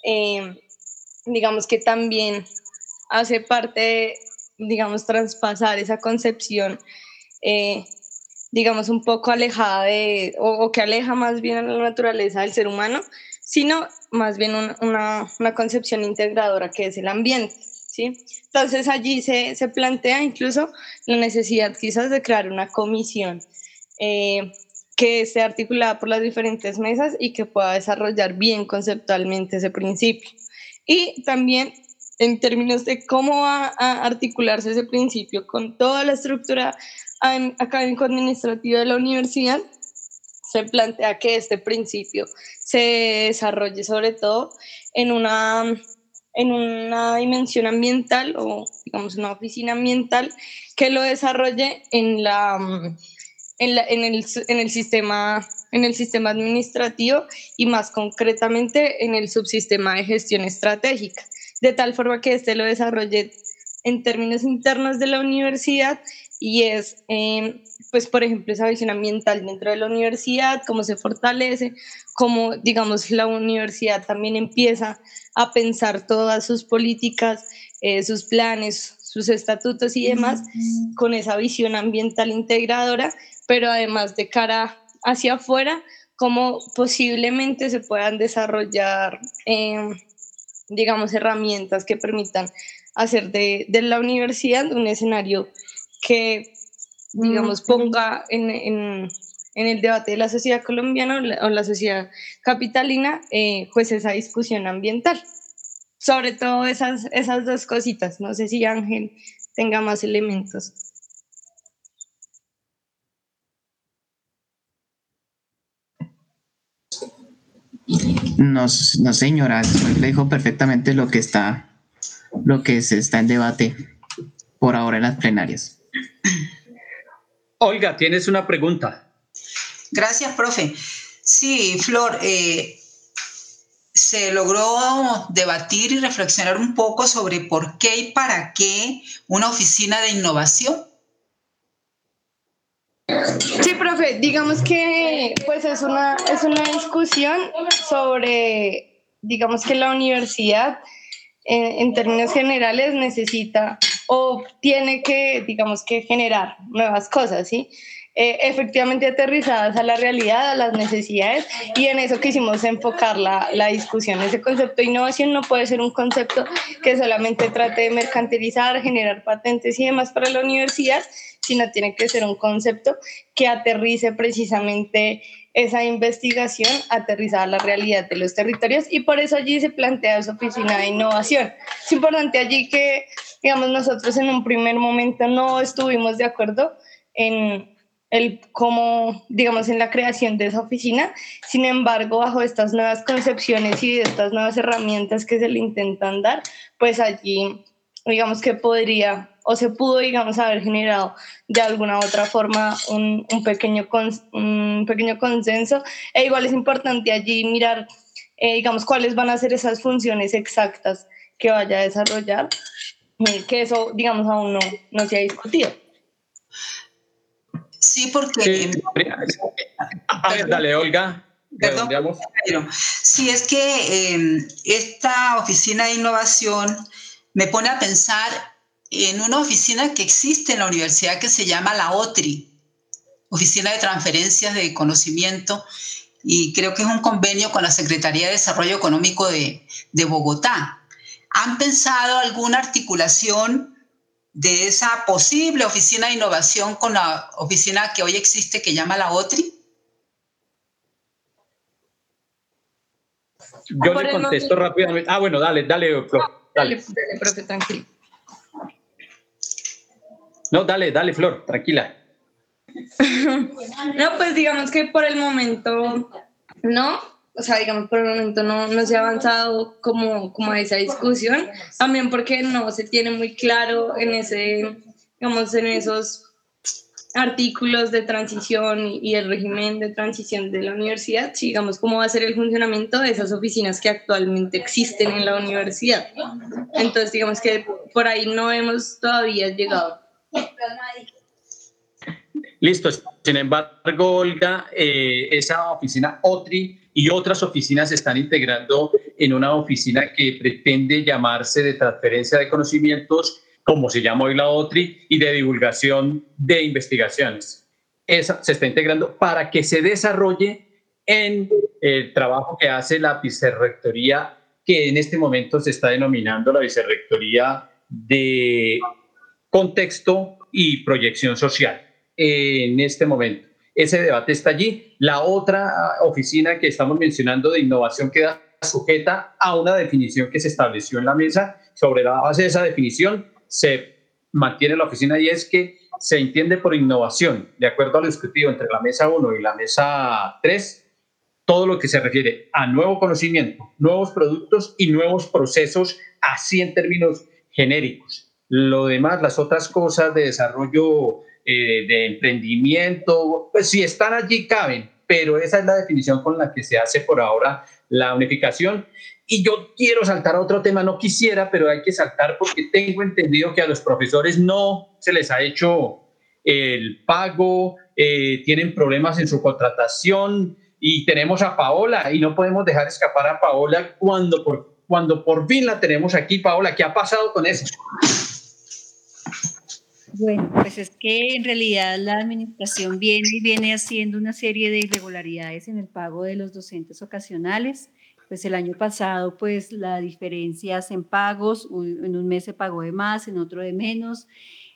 eh, digamos que también hace parte, digamos, traspasar esa concepción, eh, digamos, un poco alejada de, o, que aleja más bien a la naturaleza del ser humano, sino más bien una, una, concepción integradora que es el ambiente. ¿sí? Entonces allí se, se, plantea incluso la necesidad quizás de crear una comisión eh, que esté articulada por las diferentes mesas y que pueda desarrollar bien conceptualmente ese principio. Y también en términos de cómo va a articularse ese principio con toda la estructura académico-administrativa de la universidad, se plantea que este principio se desarrolle sobre todo en una, en una dimensión ambiental o digamos una oficina ambiental que lo desarrolle en, la, en, en, el, en, el, sistema, en el sistema administrativo y más concretamente en el subsistema de gestión estratégica, de tal forma que este lo desarrolle en términos internos de la universidad y es eh, pues por ejemplo esa visión ambiental dentro de la universidad, cómo se fortalece, cómo digamos la universidad también empieza a pensar todas sus políticas, eh, sus planes, sus estatutos y demás con esa visión ambiental integradora, pero además de cara hacia afuera, cómo posiblemente se puedan desarrollar, em, digamos, herramientas que permitan hacer de, de la universidad un escenario que digamos, ponga en, en, en, el debate de la sociedad colombiana o la, sociedad capitalina, eh, pues esa discusión ambiental. Sobre todo esas, esas dos cositas. No sé si Ángel tenga más elementos. No, no señora, le dijo perfectamente lo que está, lo que se está en debate por ahora en las plenarias. Olga, tienes una pregunta. Gracias, profe. Sí, Flor, eh, se logró debatir y reflexionar un poco sobre por qué y para qué una oficina de innovación. Sí, profe, digamos que pues es una, es una discusión sobre, digamos que la universidad en, términos generales necesita o tiene que, digamos que generar nuevas cosas, ¿sí? Eh, efectivamente aterrizadas a la realidad, a las necesidades, y en eso quisimos enfocar la, la, discusión. Ese concepto de innovación no puede ser un concepto que solamente trate de mercantilizar, generar patentes y demás para la universidad, sino tiene que ser un concepto que aterrice precisamente esa investigación aterrizada la realidad de los territorios y por eso allí se plantea esa oficina de innovación. Es importante allí que, digamos, nosotros en un primer momento no estuvimos de acuerdo en el cómo, digamos, en la creación de esa oficina. Sin embargo, bajo estas nuevas concepciones y estas nuevas herramientas que se le intentan dar, pues allí, digamos que podría o se pudo, digamos, haber generado de alguna u otra forma un, un pequeño, un pequeño consenso. E igual es importante allí mirar, eh, digamos, cuáles van a ser esas funciones exactas que vaya a desarrollar, eh, que eso, digamos, aún no, no se ha discutido. Sí, porque... dale, Olga. Perdón, sí, es que em, esta oficina de innovación me pone a pensar en una oficina que existe en la universidad que se llama la OTRI, Oficina de Transferencias de Conocimiento, y creo que es un convenio con la Secretaría de Desarrollo Económico de, de Bogotá. ¿Han pensado alguna articulación de esa posible oficina de innovación con la oficina que hoy existe que llama la OTRI? Yo le contesto rápidamente. Ah, bueno, dale, dale, Flor. Dale, dale, dale profe, tranquilo. No, dale, dale, Flor, tranquila. [LAUGHS] no, pues digamos que por el momento no, o sea, digamos, por el momento no, no se ha avanzado como, como a esa discusión, también porque no se tiene muy claro en ese, digamos, en esos artículos de transición y el régimen de transición de la universidad, digamos, cómo va a ser el funcionamiento de esas oficinas que actualmente existen en la universidad. Entonces, digamos que por ahí no hemos todavía llegado. Listo. Sin embargo, Olga, eh, esa oficina OTRI y otras oficinas se están integrando en una oficina que pretende llamarse de transferencia de conocimientos, como se llama hoy la OTRI, y de divulgación de investigaciones. Esa se está integrando para que se desarrolle en el trabajo que hace la vicerrectoría, que en este momento se está denominando la vicerrectoría de contexto y proyección social en este momento. Ese debate está allí. La otra oficina que estamos mencionando de innovación queda sujeta a una definición que se estableció en la mesa. Sobre la base de esa definición se mantiene la oficina y es que se entiende por innovación, de acuerdo a lo discutido entre la mesa 1 y la mesa 3, todo lo que se refiere a nuevo conocimiento, nuevos productos y nuevos procesos, así en términos genéricos. Lo demás, las otras cosas de desarrollo eh, de emprendimiento, pues si están allí caben, pero esa es la definición con la que se hace por ahora la unificación. Y yo quiero saltar a otro tema, no quisiera, pero hay que saltar porque tengo entendido que a los profesores no se les ha hecho el pago, eh, tienen problemas en su contratación y tenemos a Paola y no podemos dejar escapar a Paola cuando por, cuando por fin la tenemos aquí. Paola, ¿qué ha pasado con eso? Bueno, pues es que en realidad la administración viene y viene haciendo una serie de irregularidades en el pago de los docentes ocasionales. Pues el año pasado, pues las diferencias en pagos, en un mes se pagó de más, en otro de menos.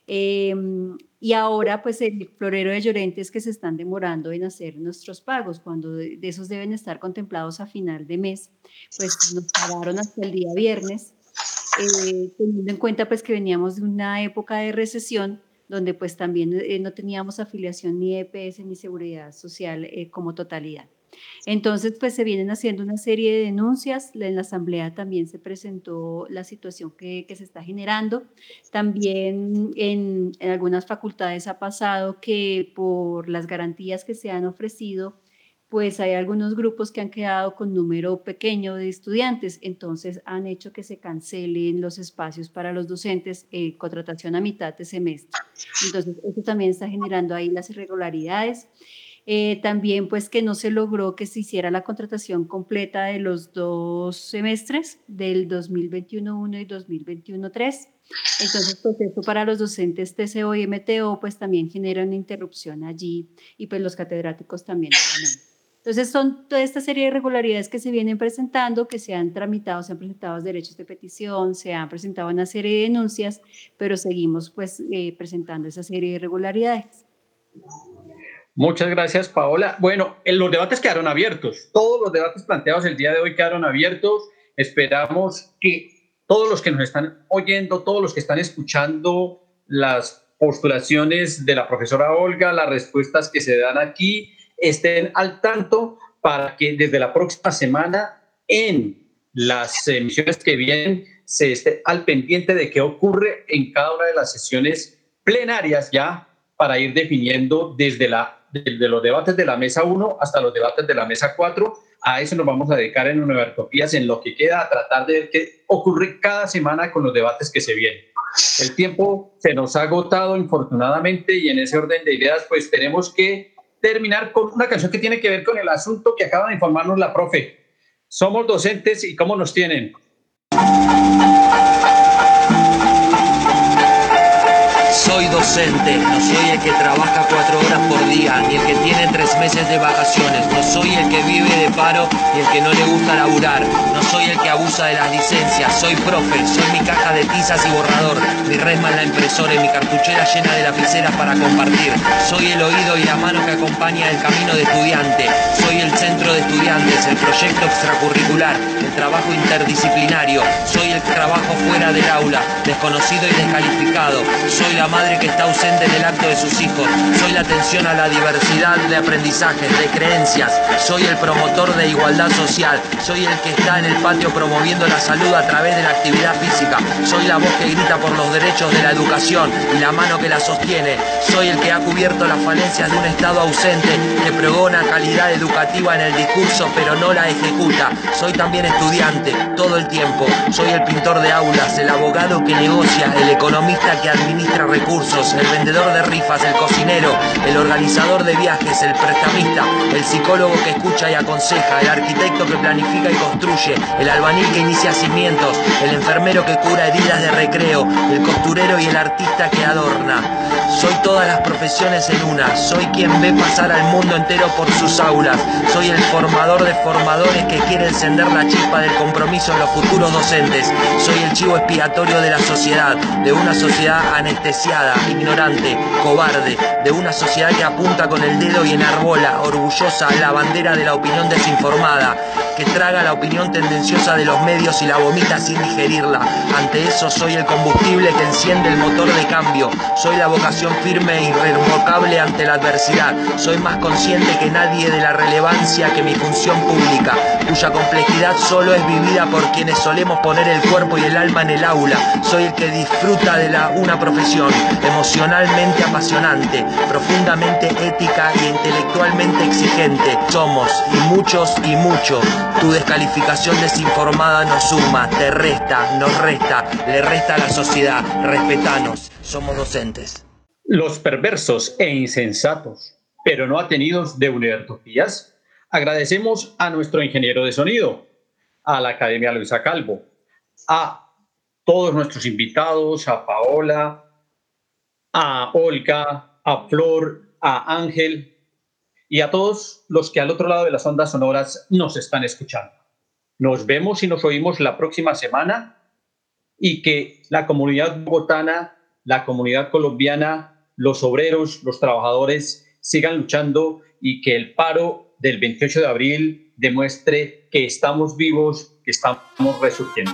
Em, y ahora, pues el florero de llorentes que se están demorando en hacer nuestros pagos, cuando de, esos deben estar contemplados a final de mes, pues nos pagaron hasta el día viernes eh, teniendo en cuenta pues que veníamos de una época de recesión donde pues también eh, no teníamos afiliación ni EPS ni seguridad social eh, como totalidad. Entonces, pues se vienen haciendo una serie de denuncias. En la asamblea también se presentó la situación que, que se está generando. También en, en, algunas facultades ha pasado que por las garantías que se han ofrecido, pues hay algunos grupos que han quedado con número pequeño de estudiantes, entonces han hecho que se cancelen los espacios para los docentes, eh, contratación a mitad de semestre. Entonces, eso también está generando ahí las irregularidades. Eh, también pues que no se logró que se hiciera la contratación completa de los dos semestres del 2021-1 y 2021-3. Entonces, pues esto para los docentes TCO y MTO pues también genera una interrupción allí y pues los catedráticos también. Entonces son toda esta serie de irregularidades que se vienen presentando, que se han tramitado, se han presentado derechos de petición, se han presentado una serie de denuncias, pero seguimos pues eh, presentando esa serie de irregularidades. Muchas gracias, Paola. Bueno, los debates quedaron abiertos. Todos los debates planteados el día de hoy quedaron abiertos. Esperamos que todos los que nos están oyendo, todos los que están escuchando las postulaciones de la profesora Olga, las respuestas que se dan aquí, estén al tanto para que desde la próxima semana en las emisiones que vienen se esté al pendiente de qué ocurre en cada una de las sesiones plenarias ya para ir definiendo desde, la, desde los debates de la mesa 1 hasta los debates de la mesa 4 A eso nos vamos a dedicar en Univertopías en lo que queda, a tratar de ver qué ocurre cada semana con los debates que se vienen. El tiempo se nos ha agotado, infortunadamente, y en ese orden de ideas, pues tenemos que terminar con una canción que tiene que ver con el asunto que acaba de informarnos la profe. Somos docentes y cómo nos tienen. Soy docente, no soy el que trabaja cuatro horas por día, ni el que tiene tres meses de vacaciones, no soy el que vive de paro ni el que no le gusta laburar, no soy el que abusa de las licencias, soy profe, soy mi caja de tizas y borrador, mi resma en la impresora y mi cartuchera llena de lapiceras para compartir, soy el oído y la mano que acompaña el camino de estudiante, soy el centro de estudiantes, el proyecto extracurricular, el trabajo interdisciplinario, soy el trabajo fuera del aula, desconocido y descalificado, soy la madre que está ausente en el acto de sus hijos. Soy la atención a la diversidad de aprendizajes, de creencias. Soy el promotor de igualdad social. Soy el que está en el patio promoviendo la salud a través de la actividad física. Soy la voz que grita por los derechos de la educación y la mano que la sostiene. Soy el que ha cubierto las falencias de un Estado ausente que pregona calidad educativa en el discurso pero no la ejecuta. Soy también estudiante todo el tiempo. Soy el pintor de aulas, el abogado que negocia, el economista que administra recursos, el vendedor de rifas, el cocinero, el organizador de viajes, el prestamista, el psicólogo que escucha y aconseja, el arquitecto que planifica y construye, el albañil que inicia cimientos, el enfermero que cura heridas de recreo, el costurero y el artista que adorna. Soy todas las profesiones en una, soy quien ve pasar al mundo entero por sus aulas, soy el formador de formadores que quiere encender la chispa del compromiso en los futuros docentes, soy el chivo expiatorio de la sociedad, de una sociedad anestesiada ignorante, cobarde, de una sociedad que apunta con el dedo y enarbola, orgullosa, la bandera de la opinión desinformada, que traga la opinión tendenciosa de los medios y la vomita sin digerirla. Ante eso soy el combustible que enciende el motor de cambio, soy la vocación firme e irrevocable ante la adversidad, soy más consciente que nadie de la relevancia que mi función pública, cuya complejidad solo es vivida por quienes solemos poner el cuerpo y el alma en el aula, soy el que disfruta de la, una profesión emocionalmente apasionante, profundamente ética e intelectualmente exigente. Somos, y muchos y mucho, tu descalificación desinformada nos suma, te resta, nos resta, le resta a la sociedad, respetanos, somos docentes. Los perversos e insensatos, pero no atenidos de Univertopías, agradecemos a nuestro ingeniero de sonido, a la Academia Luisa Calvo, a todos nuestros invitados, a Paola, a Olga, a Flor, a Ángel y a todos los que al otro lado de las ondas sonoras nos están escuchando. Nos vemos y nos oímos la próxima semana y que la comunidad bogotana, la comunidad colombiana, los obreros, los trabajadores sigan luchando y que el paro del 28 de abril demuestre que estamos vivos, que estamos resurgiendo.